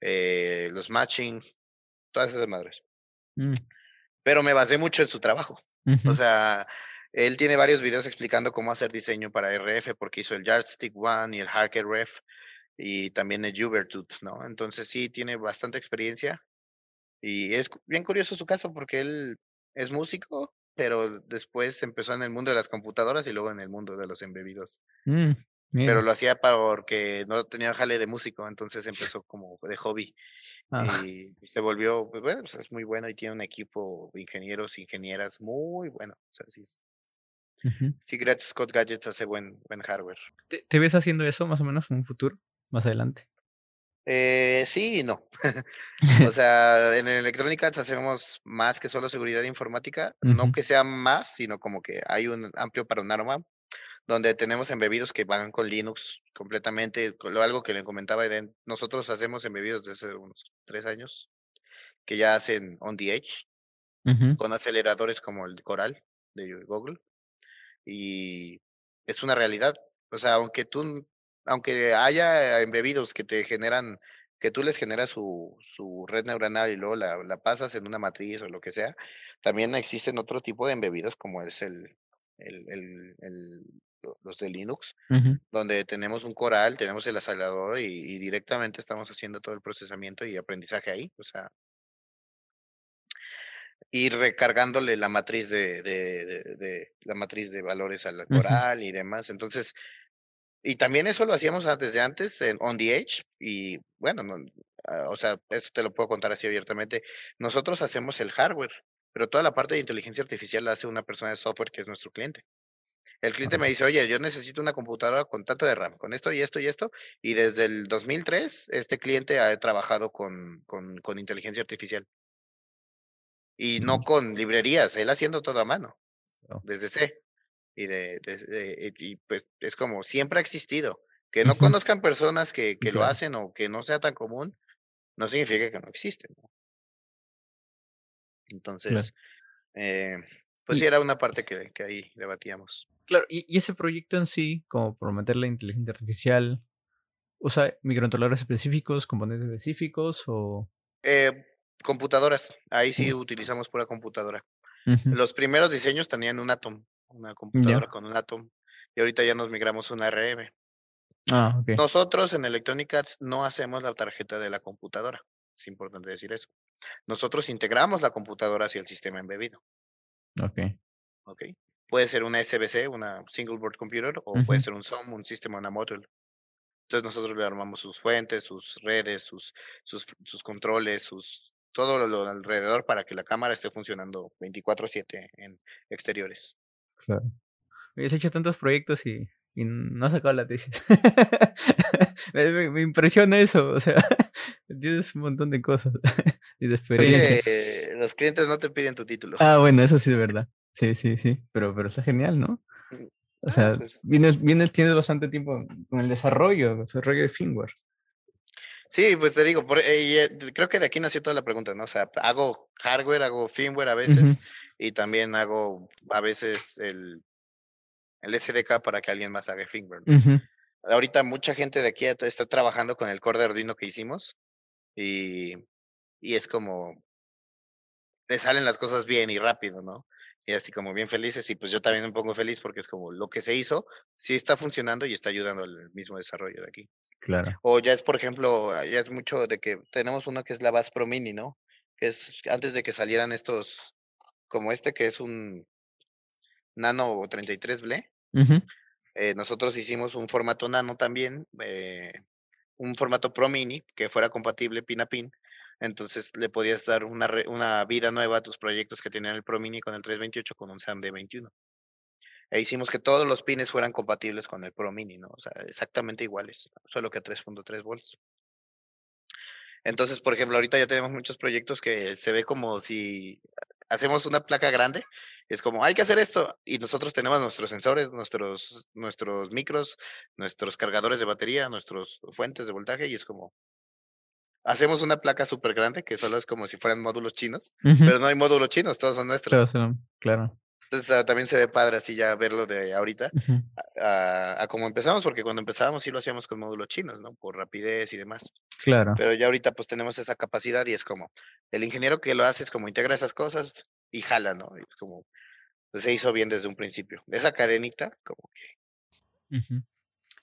eh, los matching, todas esas madres. Mm. Pero me basé mucho en su trabajo. O sea, él tiene varios videos explicando cómo hacer diseño para RF, porque hizo el Yardstick One y el Harker Ref y también el Ubertooth, ¿no? Entonces sí, tiene bastante experiencia. Y es bien curioso su caso porque él es músico, pero después empezó en el mundo de las computadoras y luego en el mundo de los embebidos. Mm, pero lo hacía porque no tenía jale de músico, entonces empezó como de hobby. Ah. Y se volvió, pues bueno, pues es muy bueno y tiene un equipo de ingenieros, ingenieras muy bueno. O sea, sí, sí gratis Scott Gadgets hace buen, buen hardware. ¿Te, ves haciendo eso más o menos en un futuro, más adelante? Eh, sí y no. <laughs> o <laughs> sea, en Electronic Arts hacemos más que solo seguridad informática, no que sea más, sino como que hay un amplio panorama donde tenemos embebidos que van con Linux completamente, algo que le comentaba Eden, nosotros hacemos embebidos desde unos tres años, que ya hacen on the edge, con aceleradores como el Coral de Google, y es una realidad. O sea, aunque tú aunque haya embebidos que te generan, que tú les generas su, su red neuronal y luego la, la, pasas en una matriz o lo que sea, también existen otro tipo de embebidos como es el, el, el, el los de Linux, donde tenemos un coral, tenemos el acelerador y, directamente estamos haciendo todo el procesamiento y aprendizaje ahí. O sea, ir recargándole la matriz de, de, de, la matriz de valores al coral y demás. Entonces, y también eso lo hacíamos desde antes en On the Edge y bueno, no, ah, o sea, esto te lo puedo contar así abiertamente. Nosotros hacemos el hardware, pero toda la parte de inteligencia artificial la hace una persona de software que es nuestro cliente. El cliente me dice, oye, yo necesito una computadora con tanto de RAM, con esto y esto y esto. Y desde el 2003, este cliente ha trabajado con, con, con inteligencia artificial. Y no con librerías, él haciendo todo a mano, oh. desde C y de, de, y pues es como siempre ha existido. Que no conozcan personas que, que lo hacen o que no sea tan común, no significa que no existen. Entonces, eh, pues sí era una parte que, que ahí debatíamos. Claro, y, y, ese proyecto en sí, como prometer la inteligencia artificial, ¿usa microcontroladores específicos, componentes específicos o...? Eh, computadoras, ahí sí utilizamos pura computadora. Los primeros diseños tenían un Atom, una computadora con un Atom, y ahorita ya nos migramos a una RM. Ah, Nosotros en Electronic Arts no hacemos la tarjeta de la computadora, es importante decir eso. Nosotros integramos la computadora hacia el sistema embebido. Ok. Ok. Puede ser una SBC, una Single Board Computer, o puede ser un SOM, un sistema on a module. Entonces nosotros le armamos sus fuentes, sus redes, sus, sus, sus controles, sus todo lo alrededor para que la cámara esté funcionando 24/7 en exteriores. Claro. Has hecho tantos proyectos y, y no has sacado la tesis. <laughs> me, impresiona eso, o sea, <laughs> tienes un montón de cosas <laughs> y de experiencia. los clientes no te piden tu título. Ah, bueno, eso sí es verdad. Sí, sí, sí, pero, pero está genial, ¿no? Mm, o ah, sea, pues vienes, vienes, tienes bastante tiempo con el desarrollo, el desarrollo de firmware. Sí, pues te digo, por, eh, eh, creo que de aquí nació toda la pregunta, ¿no? O sea, hago hardware, hago firmware a veces y también hago a veces el, el SDK para que alguien más haga firmware. Ahorita mucha gente de aquí está trabajando con el core de Arduino que hicimos y, y es como, le salen las cosas bien y rápido, ¿no? y así como bien felices y pues yo también me pongo feliz porque es como lo que se hizo sí está funcionando y está ayudando al mismo desarrollo de aquí. Claro. O ya es, por ejemplo, ya es mucho de que tenemos uno que es la Bass Pro Mini, ¿no? Que es antes de que salieran estos, como este que es un Nano 33 Ble. eh, nosotros hicimos un formato Nano también, eh, un formato Pro Mini que fuera compatible pin a pin entonces le podías dar una, una vida nueva a tus proyectos que tenían el Pro Mini con el 328 con un SAM 21. E hicimos que todos los pines fueran compatibles con el Pro Mini, ¿no? O sea, exactamente iguales, solo que a 3.3 volts. Entonces, por ejemplo, ahorita ya tenemos muchos proyectos que se ve como si hacemos una placa grande, es como, hay que hacer esto, y nosotros tenemos nuestros sensores, nuestros, nuestros micros, nuestros cargadores de batería, nuestros fuentes de voltaje, y es como, hacemos una placa súper grande que solo es como si fueran módulos chinos, pero no hay módulos chinos, todos son nuestros. claro. Entonces ah, también se ve padre así ya verlo de ahorita a, como empezamos, porque cuando empezábamos sí lo hacíamos con módulos chinos, ¿no? Por rapidez y demás. Claro. Pero ya ahorita pues tenemos esa capacidad y es como, el ingeniero que lo hace es como integra esas cosas y jala, ¿no? Y como, pues, se hizo bien desde un principio. Esa cadenita, como que...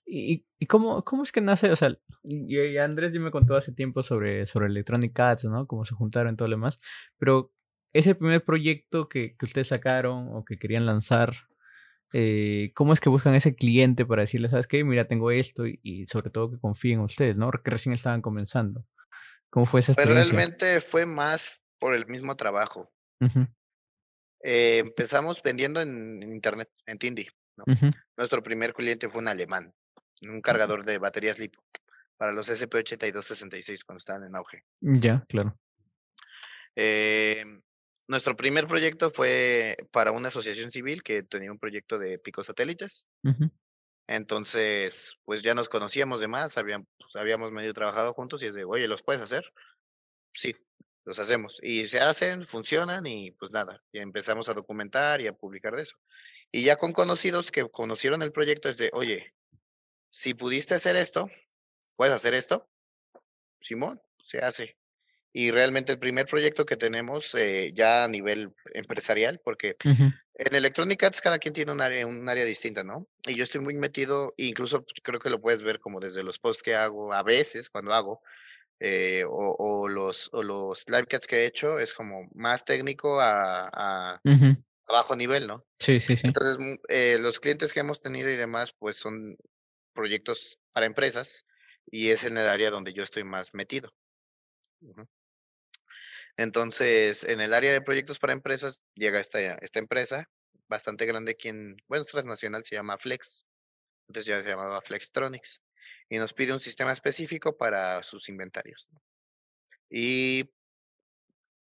¿Y, y cómo, cómo es que nace? O sea, y, Andrés ya me contó hace tiempo sobre, sobre Electronic Arts, ¿no? Cómo se juntaron y todo lo demás. Pero ese primer proyecto que, que ustedes sacaron o que querían lanzar, eh, ¿cómo es que buscan ese cliente para decirle, sabes qué, mira, tengo esto y, sobre todo que confíen en ustedes, ¿no? Que recién estaban comenzando. ¿Cómo fue esa pues experiencia? realmente fue más por el mismo trabajo. Eh, empezamos vendiendo en, internet, en Tindy. ¿no? Nuestro primer cliente fue un alemán un cargador de baterías LiPo para los SP8266 cuando estaban en auge. Ya, claro. Eh, nuestro primer proyecto fue para una asociación civil que tenía un proyecto de picosatélites. Entonces, pues ya nos conocíamos de más, habíamos, pues, habíamos medio trabajado juntos y es de, oye, ¿los puedes hacer? Sí, los hacemos. Y se hacen, funcionan y pues nada, y empezamos a documentar y a publicar de eso. Y ya con conocidos que conocieron el proyecto es de, oye, si pudiste hacer esto, puedes hacer esto. Simón, se hace. Y realmente el primer proyecto que tenemos eh, ya a nivel empresarial, porque en Electronic Arts cada quien tiene un área, un área distinta, ¿no? Y yo estoy muy metido, incluso creo que lo puedes ver como desde los posts que hago, a veces cuando hago, eh, o, los, o los live cats que he hecho, es como más técnico a, a, bajo nivel, ¿no? Sí, sí, sí. Entonces, mm, eh, los clientes que hemos tenido y demás, pues son proyectos para empresas y es en el área donde yo estoy más metido. Entonces, en el área de proyectos para empresas llega esta, esta empresa bastante grande quien, bueno, es transnacional, se llama Flex, antes ya se llamaba Flextronics, y nos pide un sistema específico para sus inventarios. Y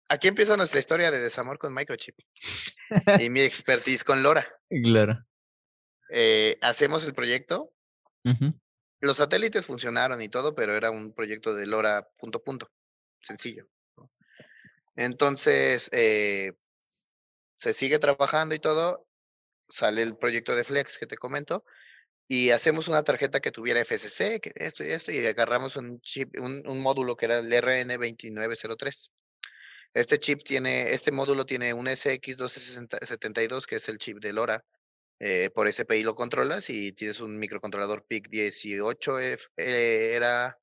aquí empieza nuestra historia de desamor con Microchip y mi <laughs> expertise con LoRa. Claro. Eh, hacemos el proyecto los satélites funcionaron y todo, pero era un proyecto de LoRa punto punto, sencillo. Entonces, eh, se sigue trabajando y todo, sale el proyecto de Flex que te comento, y hacemos una tarjeta que tuviera FCC, que esto y esto, y agarramos un chip, un, módulo que era el RN2903. Este chip tiene, este módulo tiene un SX1272, que es el chip de LoRa, eh, por SPI lo controlas y tienes un microcontrolador PIC18F, eh, era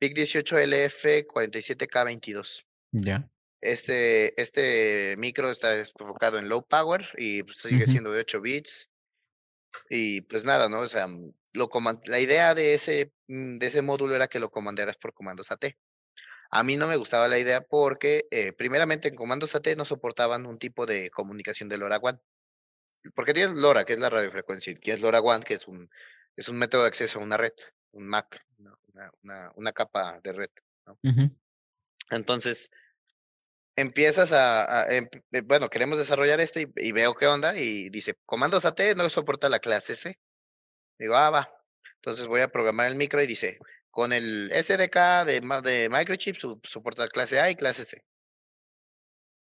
PIC18LF47K22. Ya. Este, este micro está enfocado en low power y pues, sigue siendo de 8 bits. Y pues nada, ¿no? O sea, mm, lo la idea de ese, mm, de ese módulo era que lo comandaras por comandos AT. A mí no me gustaba la idea porque, eh, primeramente, en comandos AT no soportaban un tipo de comunicación de LoRaWAN porque tienes LoRa, que es la radiofrecuencia, y tienes LoRaWAN, que es un, es un método de acceso a una red, un MAC, una, una, capa de red. Entonces, empiezas a, em, eh, bueno, queremos desarrollar esto y, veo qué onda y dice, comandos AT no soporta la clase C. Digo, ah, va. Entonces voy a programar el micro y dice, Con el SDK de, de Microchip soporta clase A y clase C.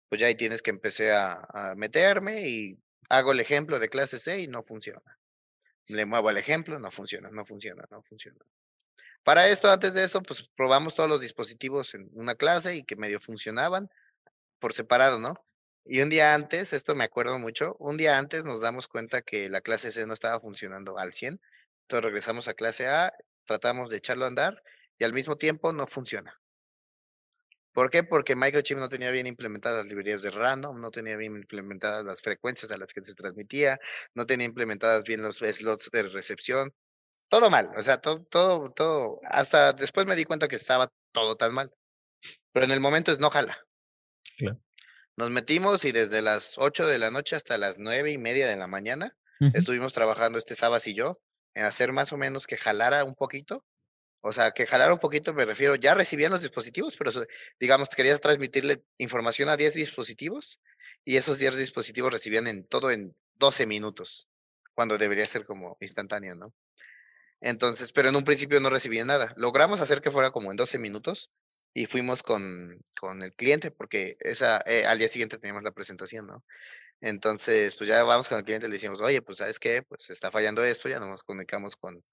Pues ya ahí tienes que empecé a, a meterme y hago el ejemplo de clase C y no funciona. Le muevo el ejemplo, no funciona, no funciona, no funciona. Para esto, antes de eso, pues probamos todos los dispositivos en una clase y que medio funcionaban por separado, ¿no? Y un día antes, esto me acuerdo mucho, un día antes nos damos cuenta que la clase C no estaba funcionando al 100. Entonces regresamos a clase A, tratamos de echarlo a andar y al mismo tiempo no funciona. ¿Por qué? Porque Microchip no tenía bien implementadas las librerías de random, no tenía bien implementadas las frecuencias a las que se transmitía, no tenía implementadas bien los slots de recepción. Todo mal, o sea, todo, todo, todo. Hasta después me di cuenta que estaba todo tan mal. Pero en el momento es no jala. Nos metimos y desde las 8 de la noche hasta las nueve y media de la mañana estuvimos trabajando este sábado y yo en hacer más o menos que jalara un poquito. O sea, que jalara un poquito me refiero, ya recibían los dispositivos, pero digamos, querías transmitirle información a 10 dispositivos y esos 10 dispositivos recibían en todo en 12 minutos, cuando debería ser como instantáneo, ¿no? Entonces, pero en un principio no recibían nada. Logramos hacer que fuera como en 12 minutos y fuimos con, con el cliente porque esa, eh, al día siguiente teníamos la presentación, ¿no? Entonces, pues ya vamos con el cliente y le decimos, oye, pues sabes qué, pues está fallando esto, ya nos comunicamos con,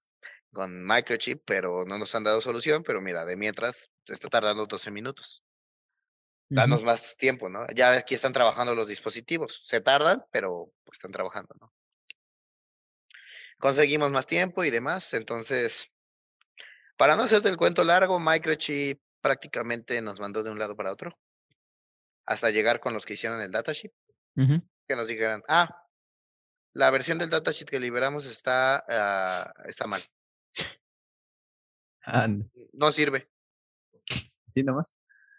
con Microchip, pero no nos han dado solución, pero mira, de mientras está tardando 12 minutos. Danos más tiempo, ¿no? Ya aquí están trabajando los dispositivos. Se tardan, pero pues, están trabajando, ¿no? Conseguimos más tiempo y demás. Entonces, para no hacerte el cuento largo, Microchip prácticamente nos mandó de un lado para otro hasta llegar con los que hicieron el datasheet, que nos dijeran, ah, la versión del datasheet que liberamos está, ah, está mal. No sirve. ¿Sí nomás?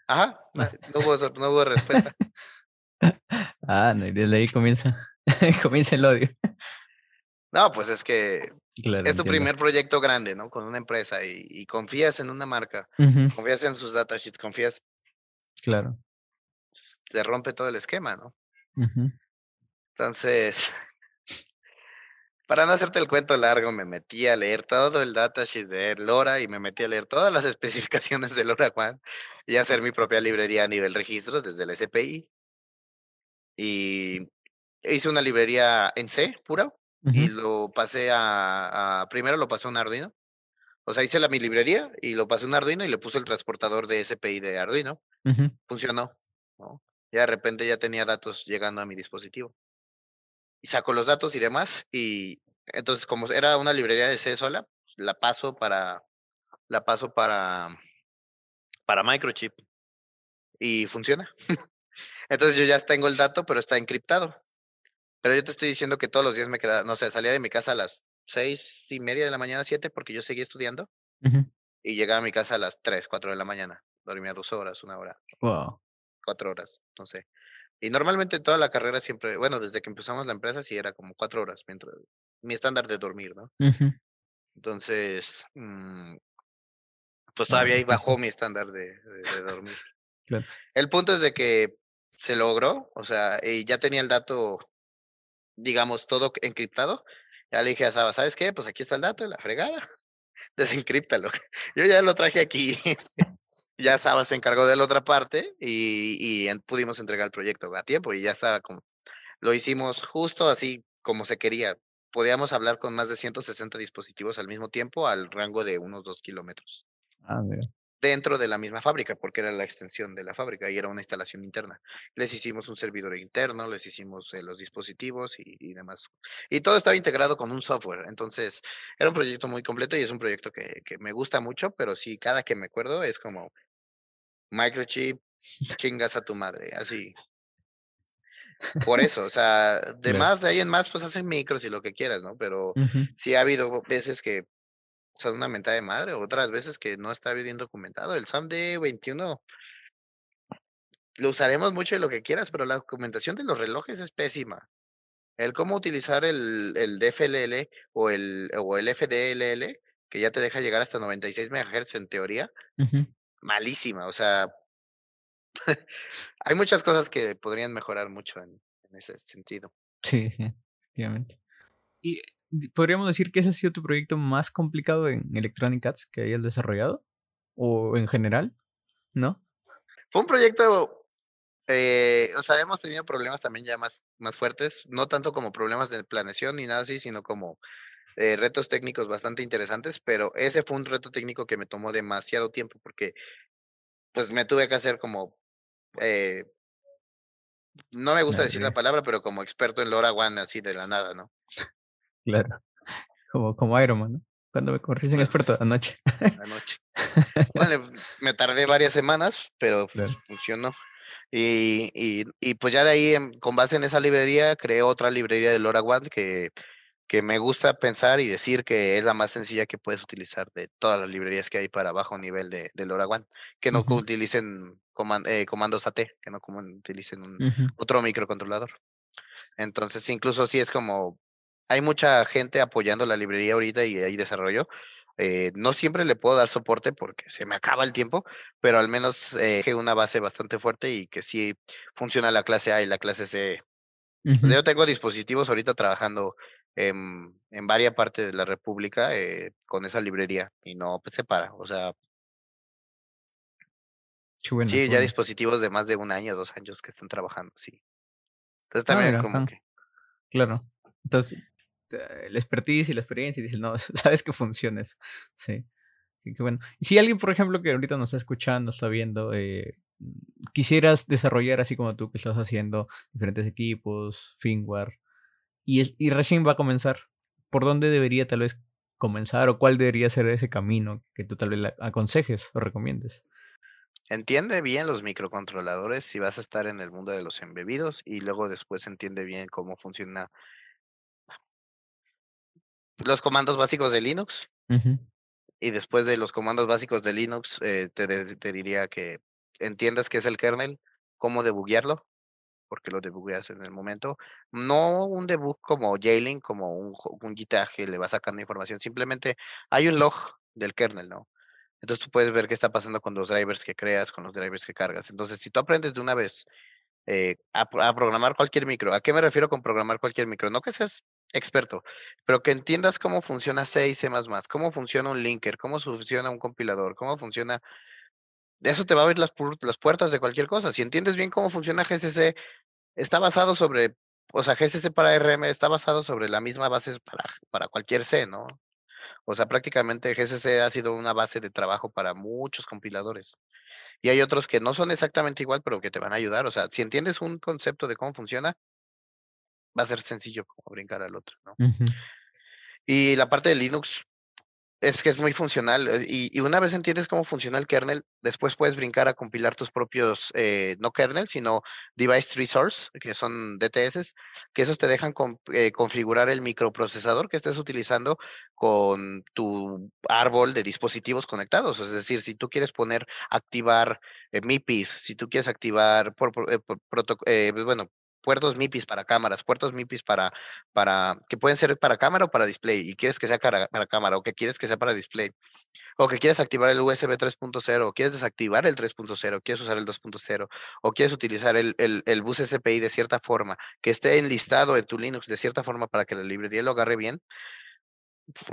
Ajá, <laughs> no, hubo, no hubo respuesta. ah, no, y desde ahí comienza, <laughs> comienza el odio. No, pues es que es tu primer proyecto grande, ¿no? Con una empresa y, confías en una marca, confías en sus datasheets, confías. Claro. Se rompe todo el esquema, ¿no? Entonces, <laughs> para no hacerte el cuento largo, me metí a leer todo el datasheet de LoRa y me metí a leer todas las <laughs> especificaciones de LoRa One y hacer mi propia librería a nivel registro desde el SPI. Y hice una librería en C, pura, y lo pasé a, primero lo pasé a un Arduino. O sea, hice la mi librería y lo pasé a un Arduino y le puse el transportador de SPI de Arduino. Funcionó. ¿no? Y de repente ya tenía datos llegando a mi dispositivo. Y saco los datos y demás. Y entonces, como era una librería de C sola, la paso para, la paso para, para Microchip. Y funciona. <laughs> entonces yo ya tengo el dato, pero está encriptado. Pero yo te estoy diciendo que todos los días me quedaba, no sé, salía de mi casa a las seis y media de la mañana, siete, porque yo seguía estudiando. Y llegaba a mi casa a las tres, cuatro de la mañana. Dormía dos horas, una hora. Wow. Cuatro horas, no sé. Y normalmente toda la carrera siempre, bueno, desde que empezamos la empresa sí era como cuatro horas, mientras mi estándar de dormir, ¿no? Entonces, mm, pues todavía ahí bajó mi estándar de, dormir. El punto es de que se logró, o sea, y ya tenía el dato digamos, todo encriptado. Ya le dije a Saba, ¿sabes qué? Pues aquí está el dato de la fregada. <laughs> Desencriptalo. <laughs> Yo ya lo traje aquí. <laughs> ya Saba se encargó de la otra parte y, y pudimos entregar el proyecto a tiempo y ya estaba como, lo hicimos justo así como se quería. Podíamos hablar con más de 160 dispositivos al mismo tiempo al rango de unos dos kilómetros. Ah, dentro de la misma fábrica, porque era la extensión de la fábrica y era una instalación interna. Les hicimos un servidor interno, les hicimos eh, los dispositivos y, demás. Y todo estaba integrado con un software. Entonces, era un proyecto muy completo y es un proyecto que, que me gusta mucho, pero sí, cada que me acuerdo es como microchip, <laughs> chingas a tu madre, así. Por <laughs> eso, o sea, de más, de ahí en más, pues hacen micros y lo que quieras, ¿no? Pero sí ha habido veces que son una mentada de madre, otras veces que no está bien documentado. El SAMD 21 lo usaremos mucho de lo que quieras, pero la documentación de los relojes es pésima. El cómo utilizar el, el DFLL o el, o el FDLL, que ya te deja llegar hasta 96 MHz en teoría, malísima. O sea, <laughs> hay muchas cosas que podrían mejorar mucho en, en ese sentido. Sí, sí, efectivamente. Y podríamos decir que ese ha sido tu proyecto más complicado en Electronic Arts que hayas desarrollado, o en general, ¿no? Fue un proyecto, eh, o sea, hemos tenido problemas también ya más, más fuertes, no tanto como problemas de planeación ni nada así, sino como eh, retos técnicos bastante interesantes, pero ese fue un reto técnico que me tomó demasiado tiempo porque pues me tuve que hacer como, eh, no me gusta decir la palabra, pero como experto en LoRaWAN así de la nada, ¿no? Claro, como, como Iron Man, ¿no? Cuando me convertiste en experto <laughs> <laughs> pues, anoche. Anoche. Bueno, me tardé varias semanas, pero funcionó. Y, y, y, pues ya de ahí, con base en esa librería, creé otra librería de LoRaWAN que que me gusta pensar y decir que es la más sencilla que puedes utilizar de todas las librerías que hay para bajo nivel de, de LoRaWAN, que no utilicen eh, comandos AT, que no utilicen un, otro microcontrolador. Entonces, incluso si es como, hay mucha gente apoyando la librería ahorita y hay desarrollo. Eh, no siempre le puedo dar soporte porque se me acaba el tiempo, pero al menos eh, una base bastante fuerte y que sí funciona la clase A y la clase C. Yo tengo dispositivos ahorita trabajando en, en varias partes de la República eh, con esa librería y no pues, se para. O sea, sí, ya dispositivos de más de un año, dos años que están trabajando, sí. Entonces ah, también como que... Claro. Entonces, la expertise y la experiencia y dices, no, <laughs> sabes que funciona eso. Sí. Qué bueno. Si alguien, por ejemplo, que ahorita nos está escuchando, está viendo, eh, quisieras desarrollar así como tú que estás haciendo diferentes equipos, firmware, y, recién va a comenzar. ¿Por dónde debería tal vez comenzar o cuál debería ser ese camino que tú tal vez aconsejes o recomiendes? Entiende bien los microcontroladores si vas a estar en el mundo de los embebidos y luego después entiende bien cómo funciona los comandos básicos de Linux. Y después de los comandos básicos de Linux, eh, te, te, diría que entiendas qué es el kernel, cómo debuguearlo, porque lo debugueas en el momento. No un debug como Jailing, como un, un que le va sacando información, simplemente hay un log del kernel, ¿no? Entonces tú puedes ver qué está pasando con los drivers que creas, con los drivers que cargas. Entonces, si tú aprendes de una vez eh, a, a, programar cualquier micro, ¿a qué me refiero con programar cualquier micro? No que seas experto, pero que entiendas cómo funciona C y C++, cómo funciona un linker, cómo funciona un compilador, cómo funciona... Eso te va a abrir las, las puertas de cualquier cosa. Si entiendes bien cómo funciona GCC, está basado sobre, o sea, GCC para RM está basado sobre la misma base para, para cualquier C, ¿no? O sea, prácticamente GCC ha sido una base de trabajo para muchos compiladores. Y hay otros que no son exactamente igual, pero que te van a ayudar. O sea, si entiendes un concepto de cómo funciona, va a ser sencillo como brincar al otro, ¿no? Y la parte de Linux, es que es muy funcional eh, y, una vez entiendes cómo funciona el kernel, después puedes brincar a compilar tus propios, eh, no kernel, sino device tree source, que son DTS, que esos te dejan eh, configurar el microprocesador que estés utilizando con tu árbol de dispositivos conectados. Es decir, si tú quieres poner, activar MIPIs, si tú quieres activar, por, bueno, puertos MIPIs para cámaras, puertos MIPIs para, para, que pueden ser para cámara o para display, y quieres que sea para, cámara, o que quieres que sea para display, o que quieres activar el USB 3.0, o quieres desactivar el 3.0, quieres usar el 2.0, o quieres utilizar el, el, el bus SPI de cierta forma, que esté enlistado en tu Linux de cierta forma para que la librería lo agarre bien,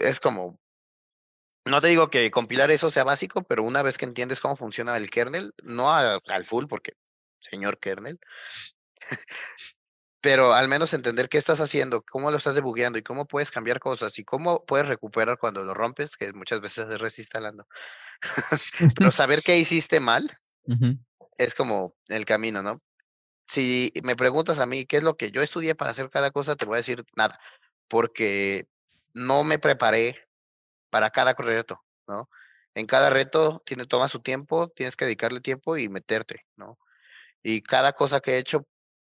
es como no te digo que compilar eso sea básico, pero una vez que entiendes cómo funciona el kernel, no al full, porque señor kernel, pero al menos entender qué estás haciendo, cómo lo estás debugueando y cómo puedes cambiar cosas y cómo puedes recuperar cuando lo rompes, que muchas veces es reinstalando. <laughs> Pero <laughs> saber qué hiciste mal es como el camino, ¿no? Si me preguntas a mí qué es lo que yo estudié para hacer cada cosa, te voy a decir nada, porque no me preparé para cada reto, ¿no? En cada reto tiene, toma su tiempo, tienes que dedicarle tiempo y meterte, ¿no? Y cada cosa que he hecho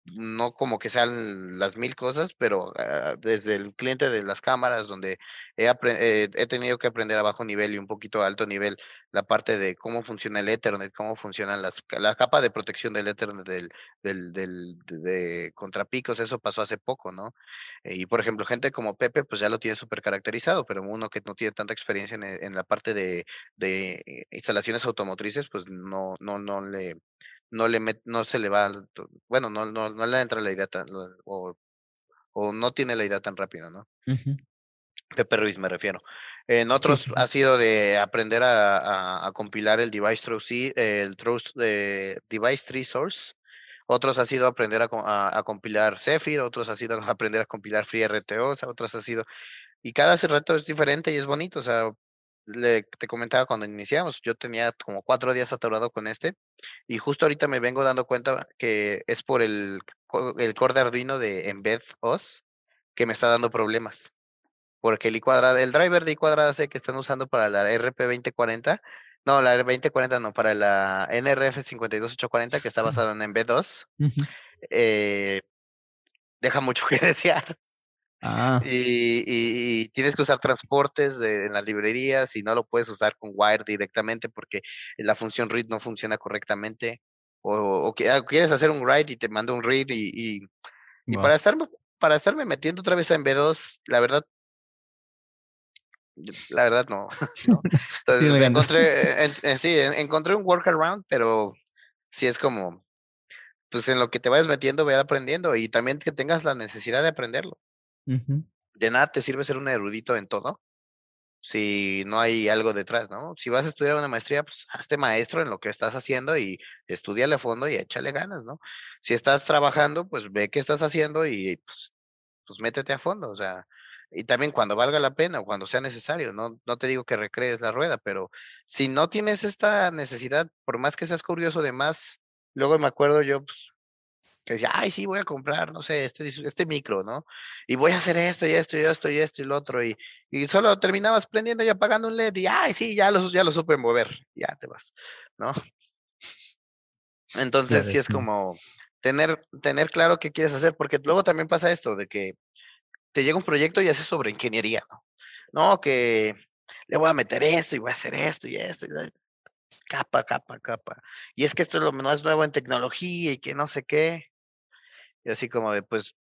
no como que sean las mil cosas, pero ah, desde el cliente de las cámaras, donde he, eh, he, tenido que aprender a bajo nivel y un poquito a alto nivel la parte de cómo funciona el Ethernet, cómo funcionan las, la capa de protección del Ethernet del, del, del, de, contrapicos, eso pasó hace poco, ¿no? Y por ejemplo, gente como Pepe, pues ya lo tiene súper caracterizado, pero uno que no tiene tanta experiencia en, en la parte de, de instalaciones automotrices, pues no, no, no le no le no se le va, bueno, no, no, no le entra la idea tan, o, o no tiene la idea tan rápido, ¿no? Pepe Ruiz me refiero. En otros ha sido de aprender a, compilar el device tree, el de device tree source. Otros ha sido aprender a, compilar Zephyr, otros ha sido <laughs> aprender a compilar FreeRTO, o sea, otros ha sido y cada reto es diferente y es bonito, o sea, le, te comentaba cuando iniciamos, yo tenía como cuatro días atorado con este y justo ahorita me vengo dando cuenta que es por el, el core de Arduino de Embed OS que me está dando problemas. Porque el I cuadrada, el driver de I cuadrada C que están usando para la RP2040, no, la R2040 no, para la NRF52840 que está basado en Embed 2, eh, deja mucho <laughs> que desear. Ah. Y, tienes que usar transportes de, en las librerías y no lo puedes usar con Wire directamente porque la función read no funciona correctamente. O, ah, quieres hacer un write y te manda un read y, y, para, estarme, para estarme metiendo otra vez en B2, la verdad, la verdad no. <laughs> <laughs> Entonces encontré, sí, encontré un workaround, pero sí es como, pues en lo que te vayas metiendo, ve aprendiendo y también que tengas la necesidad de aprenderlo. De nada te sirve ser un erudito en todo si no hay algo detrás, ¿no? Si vas a estudiar una maestría, pues hazte maestro en lo que estás haciendo y estudiale a fondo y échale ganas, ¿no? Si estás trabajando, pues ve qué estás haciendo y pues, pues métete a fondo, o sea, y también cuando valga la pena o cuando sea necesario, no, no te digo que recrees la rueda, pero si no tienes esta necesidad, por más que seas curioso de más, luego me acuerdo yo, pues, que decía, ay, sí, voy a comprar, no sé, este, este micro, ¿no? Y voy a hacer esto y esto y esto y esto y lo otro. Y, y solo terminabas prendiendo y apagando un LED y, ay, sí, ya lo, ya lo supe mover, ya te vas, ¿no? Entonces, sí es como tener, tener claro qué quieres hacer, porque luego también pasa esto, de que te llega un proyecto y haces sobre ingeniería, ¿no? No, que le voy a meter esto y voy a hacer esto y esto. Y capa, capa, capa. Y es que esto es lo más nuevo en tecnología y que no sé qué. Y así como de, pues,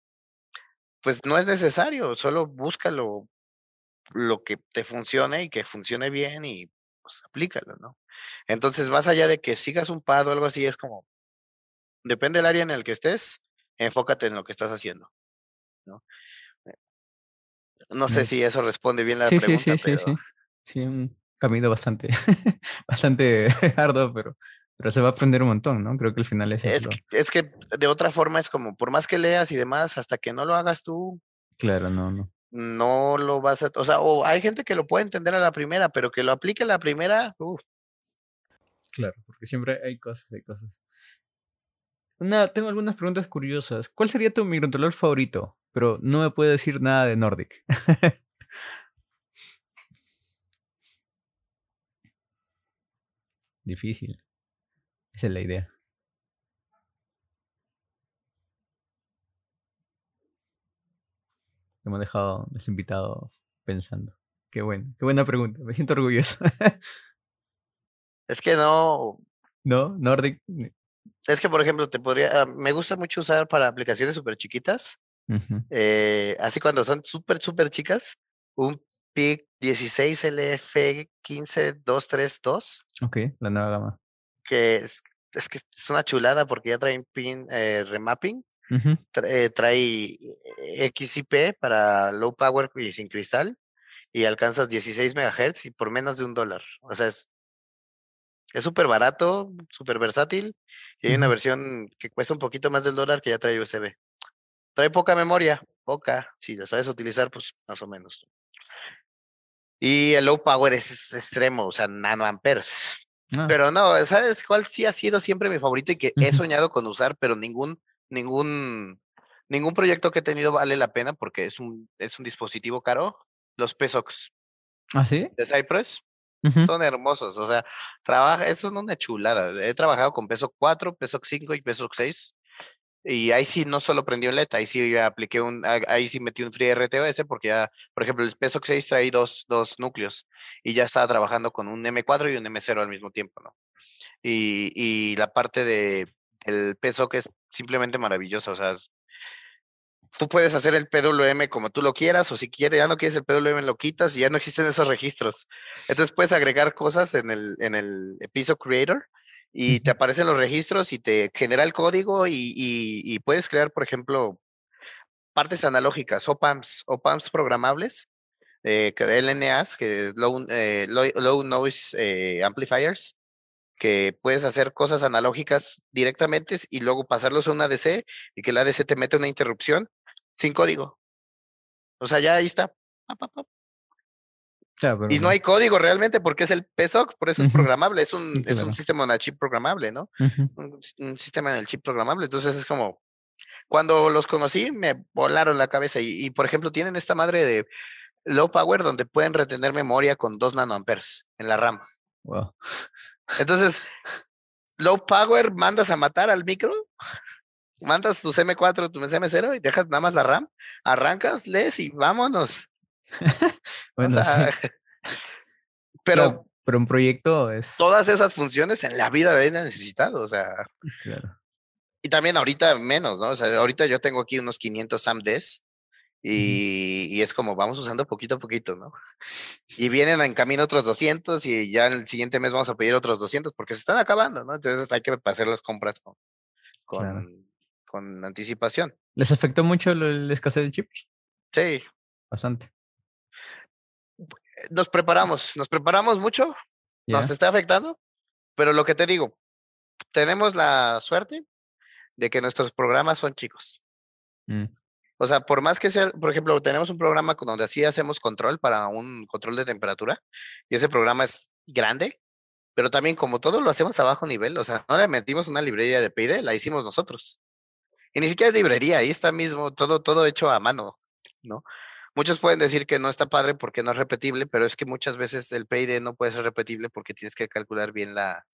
pues no es necesario, solo búscalo lo que te funcione y que funcione bien y pues aplícalo, ¿no? Entonces, más allá de que sigas un pad o algo así, es como, depende del área en el que estés, enfócate en lo que estás haciendo, ¿no? Eh, no sé si eso responde bien la pregunta, sí, sí, sí, sí, un camino bastante, <laughs> bastante <laughs> arduo, pero pero se va a aprender un montón, ¿no? Creo que al final es... Es, que, es que de otra forma es como, por más que leas y demás, hasta que no lo hagas tú... Claro, no, no. No lo vas a... O sea, o hay gente que lo puede entender a la primera, pero que lo aplique a la primera... Claro, porque siempre hay cosas, hay cosas. Una, tengo algunas preguntas curiosas. ¿Cuál sería tu microcontrolador favorito? Pero no me puede decir nada de Nordic. <laughs> Difícil. Esa es la idea. Hemos dejado a este invitado pensando. Qué bueno, qué buena pregunta. Me siento orgulloso. es que no. No, Nordic. Es que, por ejemplo, te podría. Ah, me gusta mucho usar para aplicaciones súper chiquitas. Eh, así cuando son súper, súper chicas. Un PIC 16 LF 15232. Ok, la nueva gama que es, que es una chulada porque ya trae pin eh, remapping, trae XIP para low power y sin cristal, y alcanzas 16 MHz y por menos de un dólar. O sea, es es súper barato, súper versátil, y hay una versión que cuesta un poquito más del dólar que ya trae USB. Trae poca memoria, poca, si lo sabes utilizar, pues más o menos. Y el low power es, extremo, o sea, nanoamperes. Ah. Pero no, ¿sabes cuál sí ha sido siempre mi favorito y que he soñado con usar, pero ningún, ningún, ningún proyecto que he tenido vale la pena porque es un, es un dispositivo caro? Los PSOX. ¿Ah, sí? De Cypress. Son hermosos, o sea, trabaja, eso es una chulada. He trabajado con PSOC 4, PSOC 5 y PSOC 6 y ahí sí no solo prendió LED, ahí sí apliqué un, ahí sí metí un porque ya, por ejemplo, el PSOC 6 trae dos, dos núcleos y ya estaba trabajando con un M4 y un M0 al mismo tiempo, ¿no? Y, y la parte de el PSOC es simplemente maravillosa, o sea, tú puedes hacer el PWM como tú lo quieras, o si quieres, ya no quieres el PWM, lo quitas y ya no existen esos registros. Entonces puedes agregar cosas en el, en el Piso Creator y te aparecen los registros y te genera el código y, puedes crear, por ejemplo, partes analógicas, OPAMs, OPAMs programables eh, que LNAs, que low, eh, low, noise eh, amplifiers, que puedes hacer cosas analógicas directamente y luego pasarlos a una ADC y que la ADC te mete una interrupción sin código. O sea, ya ahí está. Y no hay código realmente porque es el PSOC, por eso es programable, es un, es un sistema en el chip programable, ¿no? un, sistema en el chip programable. Entonces es como, cuando los conocí me volaron la cabeza y, y, por ejemplo tienen esta madre de low power donde pueden retener memoria con 2 nanoamperes en la RAM. Wow. Entonces, low power, mandas a matar al micro, mandas tu CM4, tu CM0 y dejas nada más la RAM, arrancas, lees y vámonos. <laughs> bueno, <laughs> <laughs> pero, pero un proyecto es. Todas esas funciones en la vida de él necesitado, o sea. Claro. Y también ahorita menos, ¿no? O sea, ahorita yo tengo aquí unos 500 SAMDs y, es como vamos usando poquito a poquito, ¿no? Y vienen en camino otros 200 y ya el siguiente mes vamos a pedir otros 200 porque se están acabando, ¿no? Entonces hay que hacer las compras con, con, anticipación. ¿Les afectó mucho la escasez de chips? Sí. Bastante. Nos preparamos, nos preparamos mucho, nos está afectando, pero lo que te digo, tenemos la suerte de que nuestros programas son chicos. Mm. O sea, por más que sea, por ejemplo, tenemos un programa donde así hacemos control para un control de temperatura y ese programa es grande, pero también como todo lo hacemos a bajo nivel, o sea, no le metimos una librería de PID, la hicimos nosotros. Y ni siquiera es librería, ahí está mismo, todo, todo hecho a mano, ¿no? Muchos pueden decir que no está padre porque no es repetible, pero es que muchas veces el PID no puede ser repetible porque tienes que calcular bien la,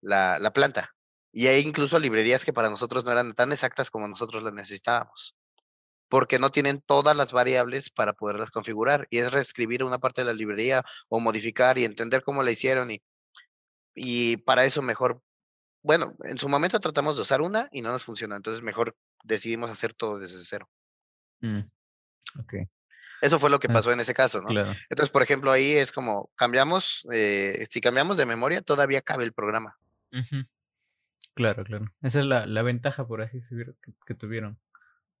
la, la planta. Y hay incluso librerías que para nosotros no eran tan exactas como nosotros las necesitábamos porque no tienen todas las variables para poderlas configurar. Y es reescribir una parte de la librería o modificar y entender cómo la hicieron. Y, y para eso mejor, bueno, en su momento tratamos de usar una y no nos funcionó. Entonces mejor decidimos hacer todo desde cero. Mm, eso fue lo que ah, pasó en ese caso, ¿no? Entonces, por ejemplo, ahí es como cambiamos, eh, si cambiamos de memoria, todavía cabe el programa. Claro, claro. Esa es la, la ventaja, por así decirlo, que, que tuvieron.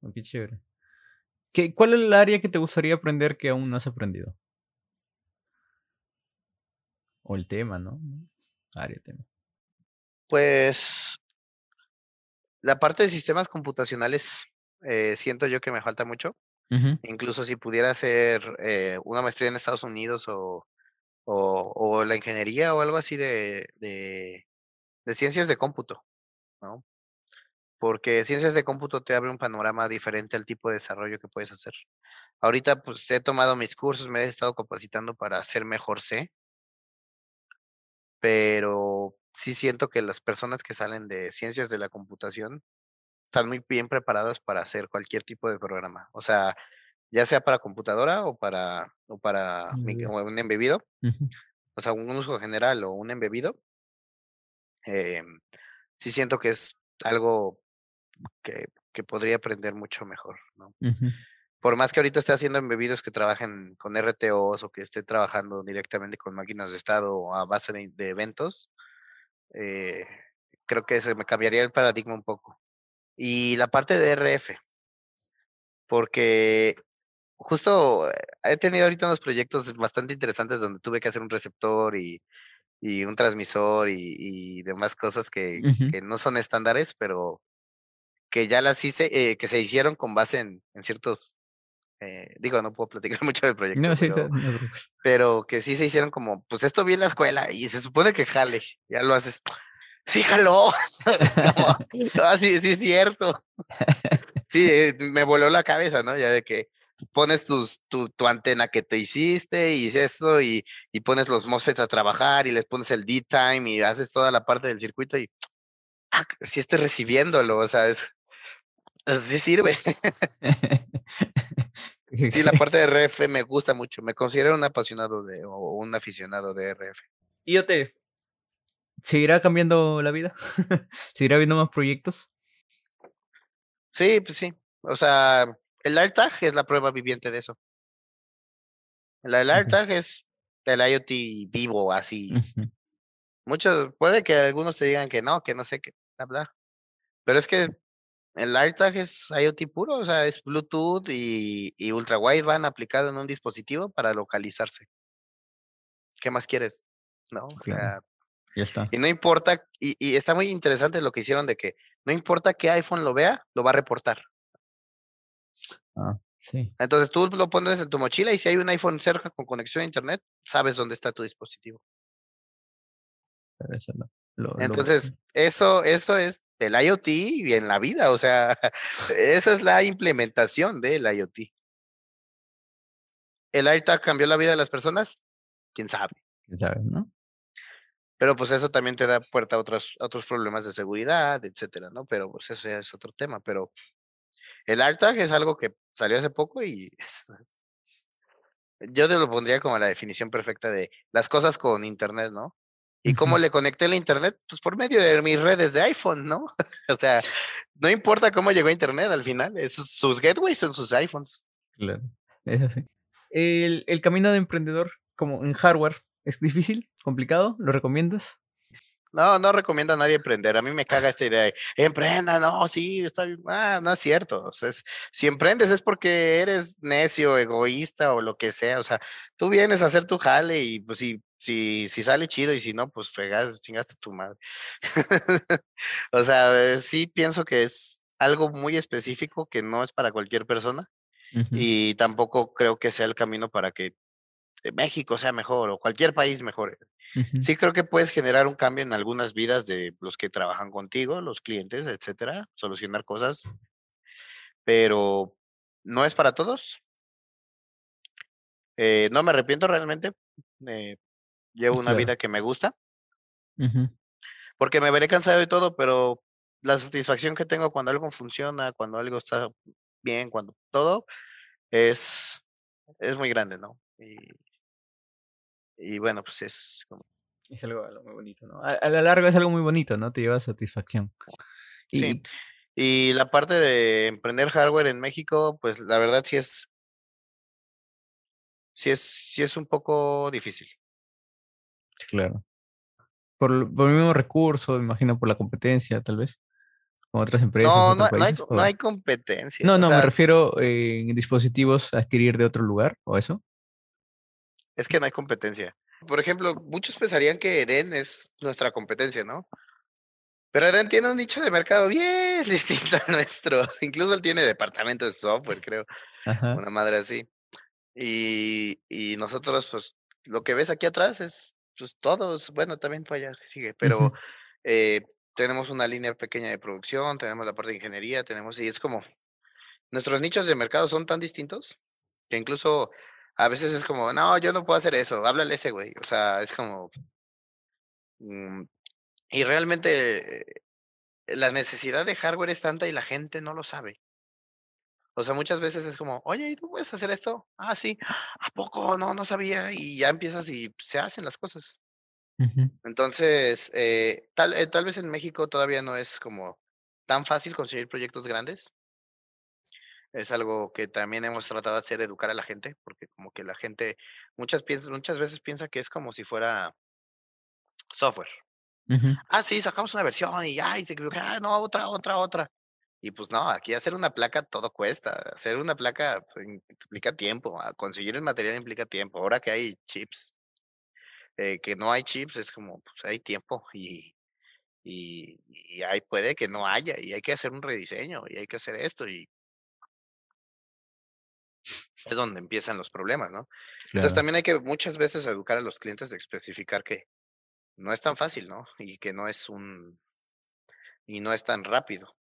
Oh, qué chévere. ¿Qué, ¿Cuál es el área que te gustaría aprender que aún no has aprendido? O el tema, ¿no? Área, tema. Pues la parte de sistemas computacionales eh, siento yo que me falta mucho. Incluso si pudiera hacer eh, una maestría en Estados Unidos o, o, la ingeniería o algo así de, de, de ciencias de cómputo, ¿no? porque ciencias de cómputo te abre un panorama diferente al tipo de desarrollo que puedes hacer. Ahorita pues he tomado mis cursos, me he estado capacitando para hacer mejor C, pero sí siento que las personas que salen de ciencias de la computación están muy bien preparadas para hacer cualquier tipo de programa. O sea, ya sea para computadora o para, o para un embebido, o sea, un uso general o un embebido. Eh, sí siento que es algo que, que podría aprender mucho mejor, ¿no? Por más que ahorita esté haciendo embebidos que trabajen con RTOs o que esté trabajando directamente con máquinas de estado o a base de, eventos, eh, creo que se me cambiaría el paradigma un poco. Y la parte de RF, porque justo he tenido ahorita unos proyectos bastante interesantes donde tuve que hacer un receptor y, y un transmisor y, y demás cosas que, que, no son estándares, pero que ya las hice, eh, que se hicieron con base en, en ciertos, eh, digo, no puedo platicar <laughs> mucho del proyecto, pero, pero, que sí se hicieron como, pues esto vi en la escuela y se supone que jale, ya lo haces, sí jaló, <laughs> <laughs> ah, sí, sí, es cierto. Sí, eh, me voló la cabeza, ¿no? Ya de que pones tus, tu, tu antena que te hiciste y esto y, y pones los MOSFETs a trabajar y les pones el D-Time y haces toda la parte del circuito y ah, sí esté recibiéndolo, o sea, es, Sí sirve. <laughs> sí, la parte de RF me gusta mucho. Me considero un apasionado de o un aficionado de RF. ¿Y yo te seguirá cambiando la vida? <laughs> ¿Seguirá habiendo más proyectos? Sí, pues sí. O sea, el AirTag es la prueba viviente de eso. El AirTag es el IoT vivo, así. Muchos, puede que algunos te digan que no, que no sé qué, bla, bla. Pero es que el AirTag es IoT puro, o sea, es Bluetooth y, y ultra wideband aplicado en un dispositivo para localizarse. ¿Qué más quieres? ¿No? O sea, ya está. y no importa, y, y está muy interesante lo que hicieron de que no importa qué iPhone lo vea, lo va a reportar. Ah, sí. Entonces tú lo pones en tu mochila y si hay un iPhone cerca con conexión a internet, sabes dónde está tu dispositivo. Lo- lo- Entonces, eso, eso es del IoT y en la vida, o sea, <laughs> esa es la implementación del IoT. ¿El AirTag cambió la vida de las personas? Quién sabe. quién sabe, ¿no? Pero pues eso también te da puerta a otros, a otros problemas de seguridad, etcétera, ¿no? Pero pues eso ya es otro tema. Pero el AirTag es algo que salió hace poco y <laughs> es- es- yo te lo pondría como la definición perfecta de las cosas con internet, ¿no? ¿Y cómo le conecté la internet? Pues por medio de mis redes de iPhone, ¿no? <laughs> o sea, no importa cómo llegó a internet al final, es- sus gateways son sus iPhones. Claro, eso sí. El, el camino de emprendedor, como en hardware, ¿es difícil? ¿Complicado? ¿Lo recomiendas? No, no recomiendo a nadie emprender. A mí me caga esta idea de emprenda, no, sí, está bien. Ah, no es cierto. O sea, es- si emprendes es porque eres necio, egoísta o lo que sea. O sea, tú vienes a hacer tu jale y pues si, si, si sale chido y si no, pues fregas, chingaste tu madre. <laughs> o sea, eh, sí pienso que es algo muy específico que no es para cualquier persona y tampoco creo que sea el camino para que México sea mejor o cualquier país mejore. ujú, Sí creo que puedes generar un cambio en algunas vidas de los que trabajan contigo, los clientes, etcétera, solucionar cosas, pero no es para todos. Eh, no me arrepiento realmente. eh, llevo una vida que me gusta, porque me veré cansado y todo, pero la satisfacción que tengo cuando algo funciona, cuando algo está bien, cuando todo es, es muy grande, ¿no? Y, y bueno, pues es como Es algo, algo muy bonito, ¿no? A, a la larga es algo muy bonito, ¿no? Te lleva satisfacción. Y, Sí. Y la parte de emprender hardware en México, pues la verdad sí es, sí es, sí es un poco difícil. claro. Por, por el mismo recurso, me imagino por la competencia, tal vez. Con otras empresas, No, no, no hay, no hay competencia. no, no, me refiero eh, en dispositivos a adquirir de otro lugar, ¿o eso? Es que no hay competencia. Por ejemplo, muchos pensarían que Eden es nuestra competencia, ¿no? Pero Eden tiene un nicho de mercado bien <laughs> distinto al nuestro. Incluso él tiene departamento de software, creo, Ajá. una madre así. Y, y nosotros, pues, lo que ves aquí atrás es, pues, todos, bueno, también para allá sigue, pero eh, tenemos una línea pequeña de producción, tenemos la parte de ingeniería, tenemos, y es como, nuestros nichos de mercado son tan distintos que incluso a veces es como, no, yo no puedo hacer eso, háblale ese güey, o sea, es como, mm, y realmente eh, la necesidad de hardware es tanta y la gente no lo sabe. O sea, muchas veces es como, oye, ¿y tú puedes hacer esto? Ah, sí, ¿a poco? No, no sabía, y ya empiezas y se hacen las cosas. Entonces, eh, tal, eh, tal vez en México todavía no es como tan fácil conseguir proyectos grandes. Es algo que también hemos tratado de hacer, educar a la gente, porque como que la gente muchas, piensa, muchas veces piensa que es como si fuera software. Ah, sí, sacamos una versión y ya, y se equivocó, ah, no, otra, otra, otra. Y pues no, aquí hacer una placa todo cuesta. Hacer una placa pues, implica tiempo. ah, Conseguir el material implica tiempo. Ahora que hay chips, eh, que no hay chips, es como, pues hay tiempo y, y, y ahí puede que no haya y hay que hacer un rediseño y hay que hacer esto y es donde empiezan los problemas, ¿no? Entonces Claro. también hay que muchas veces educar a los clientes de especificar que no es tan fácil, ¿no? Y que no es un, y no es tan rápido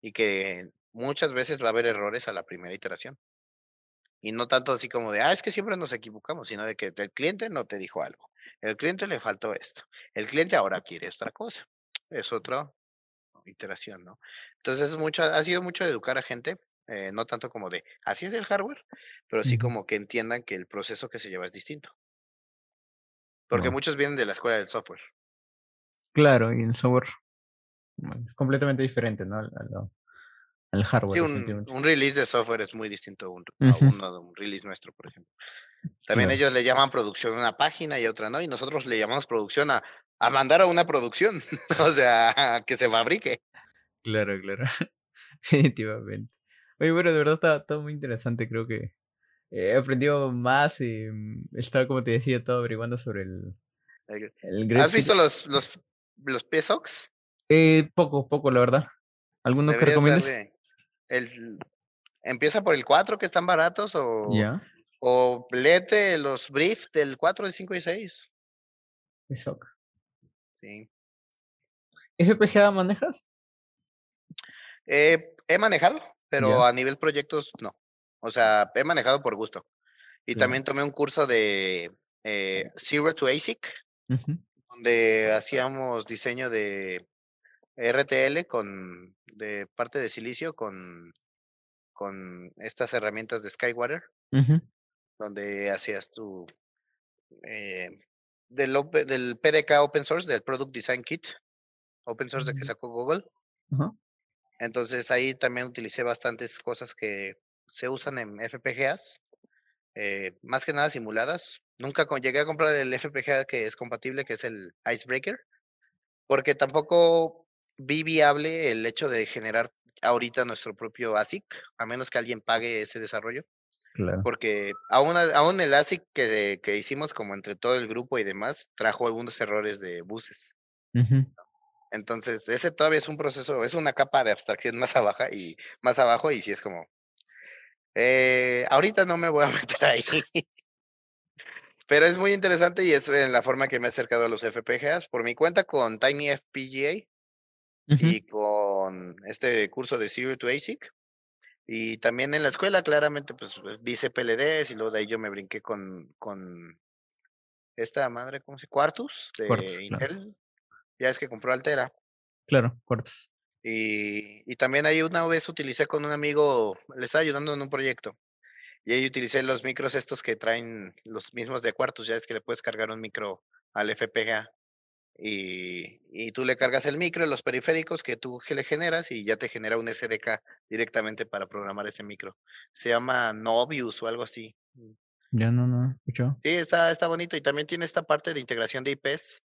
y que muchas veces va a haber errores a la primera iteración. Y no tanto así como de, ah, es que siempre nos equivocamos, sino de que el cliente no te dijo algo. El cliente le faltó esto. El cliente ahora quiere otra cosa. Es otra iteración, ¿no? Entonces, es mucho, ha sido mucho educar a gente, eh, no tanto como de, así es el hardware, pero sí como que entiendan que el proceso que se lleva es distinto. Porque muchos vienen de la escuela del software. Claro, y el software es completamente diferente, ¿no? Al, al- al Sí, hardware, un, release de software es muy distinto a un, a Ujú, uno de un release nuestro, por ejemplo. También Claro. ellos le llaman producción a una página y otra no, y nosotros le llamamos producción a, a mandar a una producción, <laughs> o sea, a que se fabrique. Claro, claro. <laughs> Definitivamente. Oye, bueno, de verdad está, todo muy interesante. Creo que he aprendido más y mm, estaba, como te decía, todo averiguando sobre el. el ¿Has visto los, los, los PSOX? Eh, poco, poco, la verdad. ¿Alguno que recomiendas? El, empieza por el 4, que están baratos, o, o lete los briefs del 4, del 5 y 6. PSOC. Sí. ¿FPGA manejas? Eh, he manejado, pero a nivel proyectos no. O sea, he manejado por gusto. Y también tomé un curso de eh, Zero to ASIC, donde hacíamos diseño de RTL con de parte de silicio con, con estas herramientas de Skywater, donde hacías tu eh, del, del PDK Open Source, del Product Design Kit, Open Source de que sacó Google. Entonces ahí también utilicé bastantes cosas que se usan en FPGAs, eh, más que nada simuladas. Nunca llegué a comprar el FPGA que es compatible, que es el Icebreaker, porque tampoco vi viable el hecho de generar ahorita nuestro propio ASIC, a menos que alguien pague ese desarrollo. Porque aún, aún el ASIC que, que, hicimos como entre todo el grupo y demás, trajo algunos errores de buses. Entonces, ese todavía es un proceso, es una capa de abstracción más abajo y más abajo, y si es como. Eh, ahorita no me voy a <laughs> meter ahí. Pero es muy interesante y es en la forma que me he acercado a los FPGAs. Por mi cuenta con Tiny FPGA y con este curso de Zero to ASIC. Y también en la escuela, claramente, pues vi CPLDs y luego de ahí yo me brinqué con, con esta madre, ¿cómo se llama? Quartus de Intel. Ya es que compró Altera. Claro, Quartus. Y, y también ahí una vez utilicé con un amigo, le estaba ayudando en un proyecto. Y ahí utilicé los micros estos que traen los mismos de Quartus. Ya es que le puedes cargar un micro al FPGA. Y, y, tú le cargas el micro y los periféricos que tú le generas y ya te genera un SDK directamente para programar ese micro. Se llama Novius o algo así. Ya no, no, escuchó. Sí, está, está bonito y también tiene esta parte de integración de IPs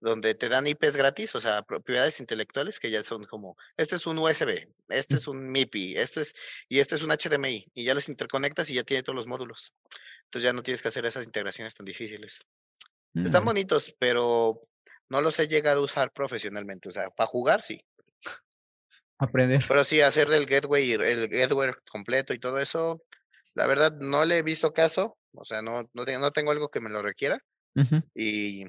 donde te dan IPs gratis, o sea, propiedades intelectuales que ya son como, este es un USB, este mm. es un MIPI, este es, y este es un HDMI, y ya los interconectas y ya tiene todos los módulos. Entonces ya no tienes que hacer esas integraciones tan difíciles. Están mm. bonitos, pero no los he llegado a usar profesionalmente, o sea, para jugar sí. Aprender. Pero sí, hacer del gateway, el gateway completo y todo eso, la verdad no le he visto caso, o sea, no, no, tengo, no tengo algo que me lo requiera. Y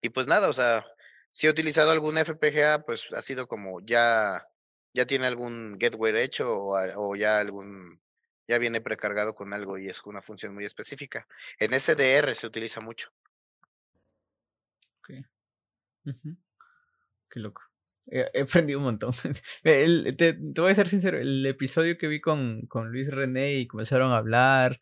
y pues nada, o sea, si he utilizado algún FPGA, pues ha sido como ya, ya tiene algún gateway hecho o, ya algún, ya viene precargado con algo y es una función muy específica. En SDR se utiliza mucho. Ok. Qué loco. He, aprendido un montón. <laughs> te, te, voy a ser sincero, el episodio que vi con, con Luis René y comenzaron a hablar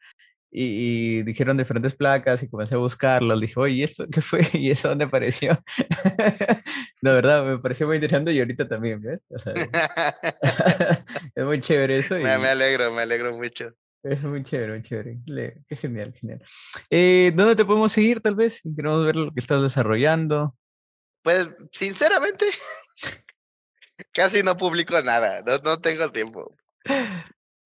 y, dijeron diferentes placas y comencé a buscarlo. Dije, oye, ¿y esto qué fue? <laughs> ¿Y eso dónde apareció? <laughs> La verdad, me pareció muy interesante y ahorita también, ¿ves? <laughs> es muy chévere eso. Me, alegro, me alegro mucho. Es muy chévere, muy chévere. qué genial, genial. Eh, ¿Dónde te podemos seguir, tal vez? Queremos ver lo que estás desarrollando. Pues, sinceramente, casi no publico nada. No, no tengo tiempo.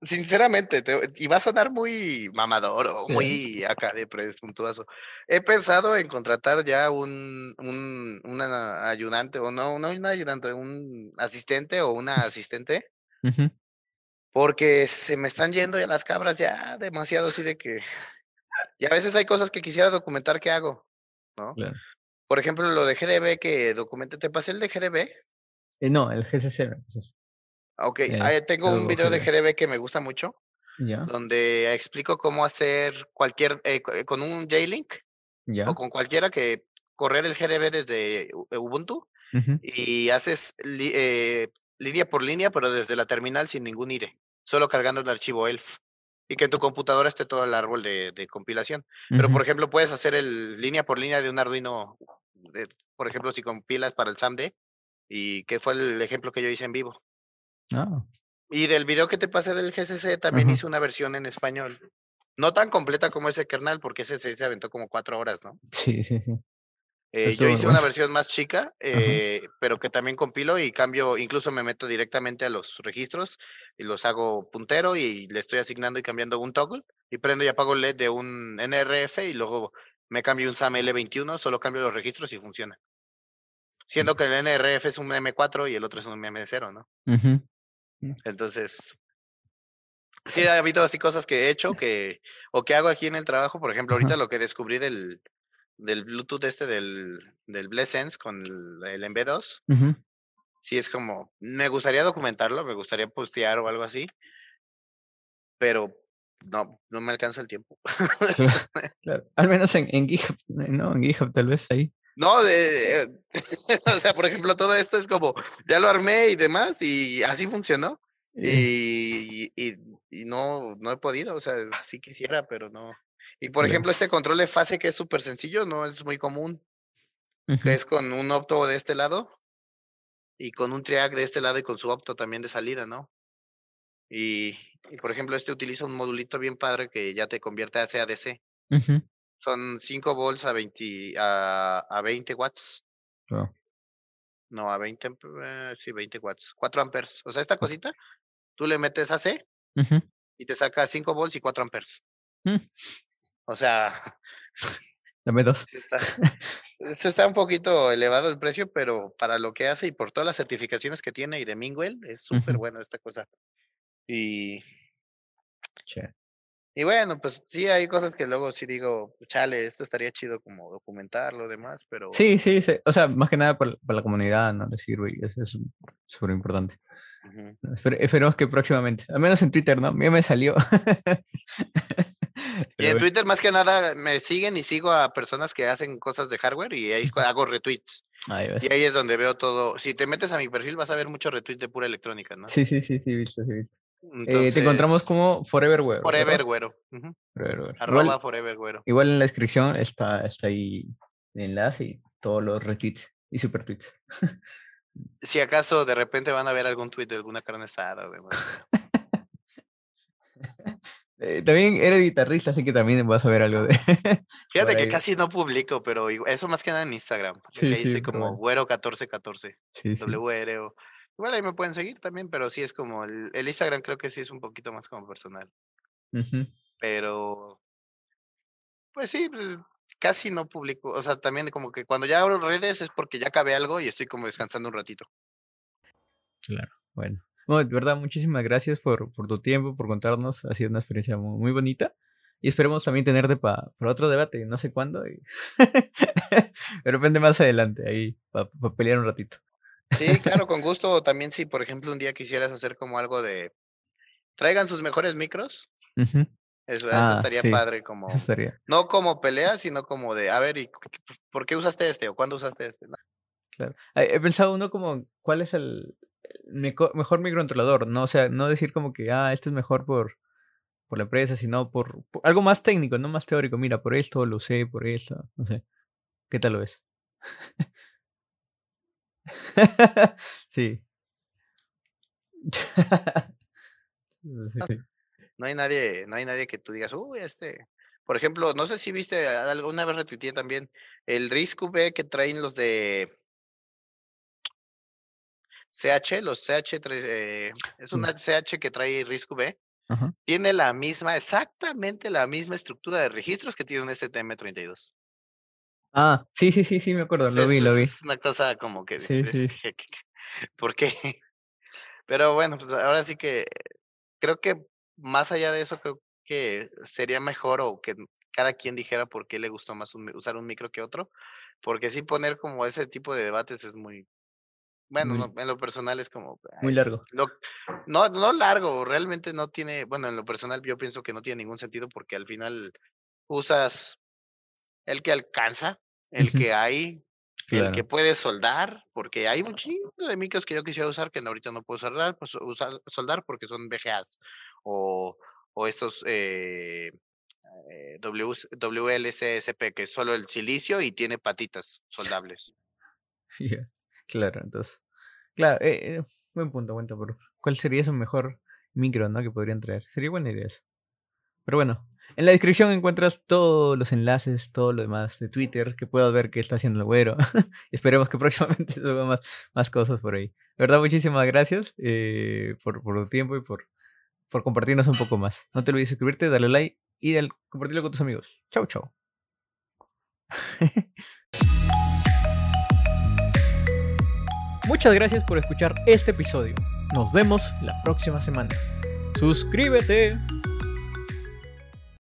Sinceramente, y va a sonar muy mamador o <laughs> muy acá de presuntuoso. He pensado en contratar ya un, un ayudante, o no, no un ayudante, un asistente o una asistente, porque se me están yendo ya las cabras ya demasiado así de que. Y a veces hay cosas que quisiera documentar que hago, ¿no? Por ejemplo, lo de GDB que documenté, ¿te pasé el de GDB? Eh, no, el GCC. Ok, tengo un video de GDB que me gusta mucho, donde explico cómo hacer cualquier, eh, eh, con un J-Link o con cualquiera que correr el GDB desde eh, Ubuntu y haces línea por línea, pero desde la terminal sin ningún IDE, solo cargando el archivo ELF y que en tu computadora esté todo el árbol de, compilación. Pero, por ejemplo, puedes hacer el línea por línea de un Arduino, por ejemplo, si compilas para el SAMD, y que fue el ejemplo que yo hice en vivo. Ah. Y del video que te pasé del GCC también hice una versión en español. No tan completa como ese kernel, porque ese se aventó como cuatro horas, ¿no? Sí, sí, sí. Eh, yo hice una versión más chica, eh, pero que también compilo y cambio, incluso me meto directamente a los registros y los hago puntero y le estoy asignando y cambiando un toggle y prendo y apago el LED de un NRF y luego me cambio un SAM L21, solo cambio los registros y funciona. Siendo que el NRF es un M4 y el otro es un M0, ¿no? Mm. Entonces, sí ha habido así cosas que he hecho que, o que hago aquí en el trabajo, por ejemplo, ahorita lo que descubrí del, del Bluetooth este del, del Blessence con el, el MB2. Sí, es como, me gustaría documentarlo, me gustaría postear o algo así, pero no, no me alcanza el tiempo. <laughs> Al menos en, en GitHub, ¿no? En GitHub tal vez ahí. No, de, <laughs> o sea, por ejemplo, todo esto es como, ya lo armé y demás, y así funcionó. Y, y, y, no, no he podido, o sea, sí quisiera, pero no. Y por ejemplo, este control de fase que es súper sencillo, no es muy común. es con un opto de este lado y con un triac de este lado y con su opto también de salida, ¿no? Y, y por ejemplo, este utiliza un modulito bien padre que ya te convierte a CADC. Son 5 volts a 20, a, a 20 watts. No, a 20, eh, sí, 20 watts. 4 amperes. O sea, esta cosita, tú le metes AC y te saca 5 volts y 4 amperes. Mm. O sea. <laughs> Dame dos. Está, está un poquito elevado el precio, pero para lo que hace y por todas las certificaciones que tiene y de Mingwell, es súper bueno esta cosa. Y. Y bueno, pues sí, hay cosas que luego sí digo, chale, esto estaría chido como documentarlo, demás, pero. Sí, sí, sí. O sea, más que nada para, la comunidad, ¿no? Le sirve y eso es súper importante. esperemos que próximamente, al menos en Twitter, ¿no? Ya me salió. <laughs> y en Twitter más que nada me siguen y sigo a personas que hacen cosas de hardware y ahí hago retweets. Y ahí es donde veo todo. Si te metes a mi perfil vas a ver muchos retweets de pura electrónica, ¿no? Sí, sí, sí, sí, visto, sí, visto. Eh, te encontramos como Forever Güero. Forever Güero. Arroba igual, Forever Güero. Igual en la descripción está, está ahí el enlace y todos los retweets y super tweets. <laughs> si acaso de repente van a ver algún tweet de alguna carne asada. <laughs> Eh, también era guitarrista, así que también vas a ver algo de. <laughs> Fíjate que casi no publico, pero eso más que nada en Instagram. Sí, sí, como güero1414. Sí, WR Igual ahí me pueden seguir también, pero sí es como. El, Instagram creo que sí es un poquito más como personal. Pero. Pues sí, pues, casi no publico. O sea, también como que cuando ya abro redes es porque ya acabé algo y estoy como descansando un ratito. Claro, bueno de verdad, muchísimas gracias por, por, tu tiempo, por contarnos. Ha sido una experiencia muy, bonita. Y esperemos también tenerte para otro debate, no sé cuándo. Y... <laughs> de repente más adelante, ahí, para pelear un ratito. Sí, claro, <laughs> con gusto. También si, por ejemplo, un día quisieras hacer como algo de... Traigan sus mejores micros. Eso, ah, estaría padre, como... No como pelea, sino como de, a ver, ¿y ¿por qué usaste este? ¿O cuándo usaste este? Claro. He pensado uno como, ¿cuál es el, mejor microcontrolador, ¿no? O sea, no decir como que, ah, este es mejor por, por la empresa, sino por, algo más técnico, no más teórico. Mira, por esto lo sé, por esto, no sé. ¿Qué tal lo ves? <laughs> <laughs> sí. No hay nadie, no hay nadie que tú digas, uy, este. Por ejemplo, no sé si viste, alguna vez retuiteé también el RISC V que traen los de CH, los CH, eh, es una CH que trae RISC V. Tiene la misma, exactamente la misma estructura de registros que tiene un STM32. Ah, sí, sí, sí, sí, me acuerdo, lo vi, lo vi. Es una cosa como que, <laughs> ¿por qué? Pero bueno, pues ahora sí que creo que más allá de eso, creo que sería mejor o que cada quien dijera por qué le gustó más usar un micro que otro, porque sí poner como ese tipo de debates es muy, bueno, en lo personal es como... Muy largo. no, no largo, realmente no tiene, bueno, en lo personal yo pienso que no tiene ningún sentido porque al final usas el que alcanza, el que hay, el que puede soldar, porque hay un chingo de micros que yo quisiera usar que ahorita no puedo soldar, pues, usar, soldar porque son VGAs o, o estos eh, eh WLCSP, que es solo el silicio y tiene patitas soldables. <laughs> Claro, entonces. Claro, eh, eh, buen punto, buen punto. ¿Cuál sería su mejor micro, no? Que podrían traer. Sería buena idea eso. Pero bueno, En la descripción encuentras todos los enlaces, todo lo demás de Twitter que puedas ver que está haciendo el güero. <laughs> Esperemos que próximamente <laughs> suba más, más cosas por ahí. De verdad, muchísimas gracias eh, por, por tu tiempo y por, por compartirnos un poco más. No te olvides de suscribirte, darle like y compartirlo con tus amigos. Chau, chau. <laughs> Muchas gracias por escuchar este episodio. Nos vemos la próxima semana. Suscríbete.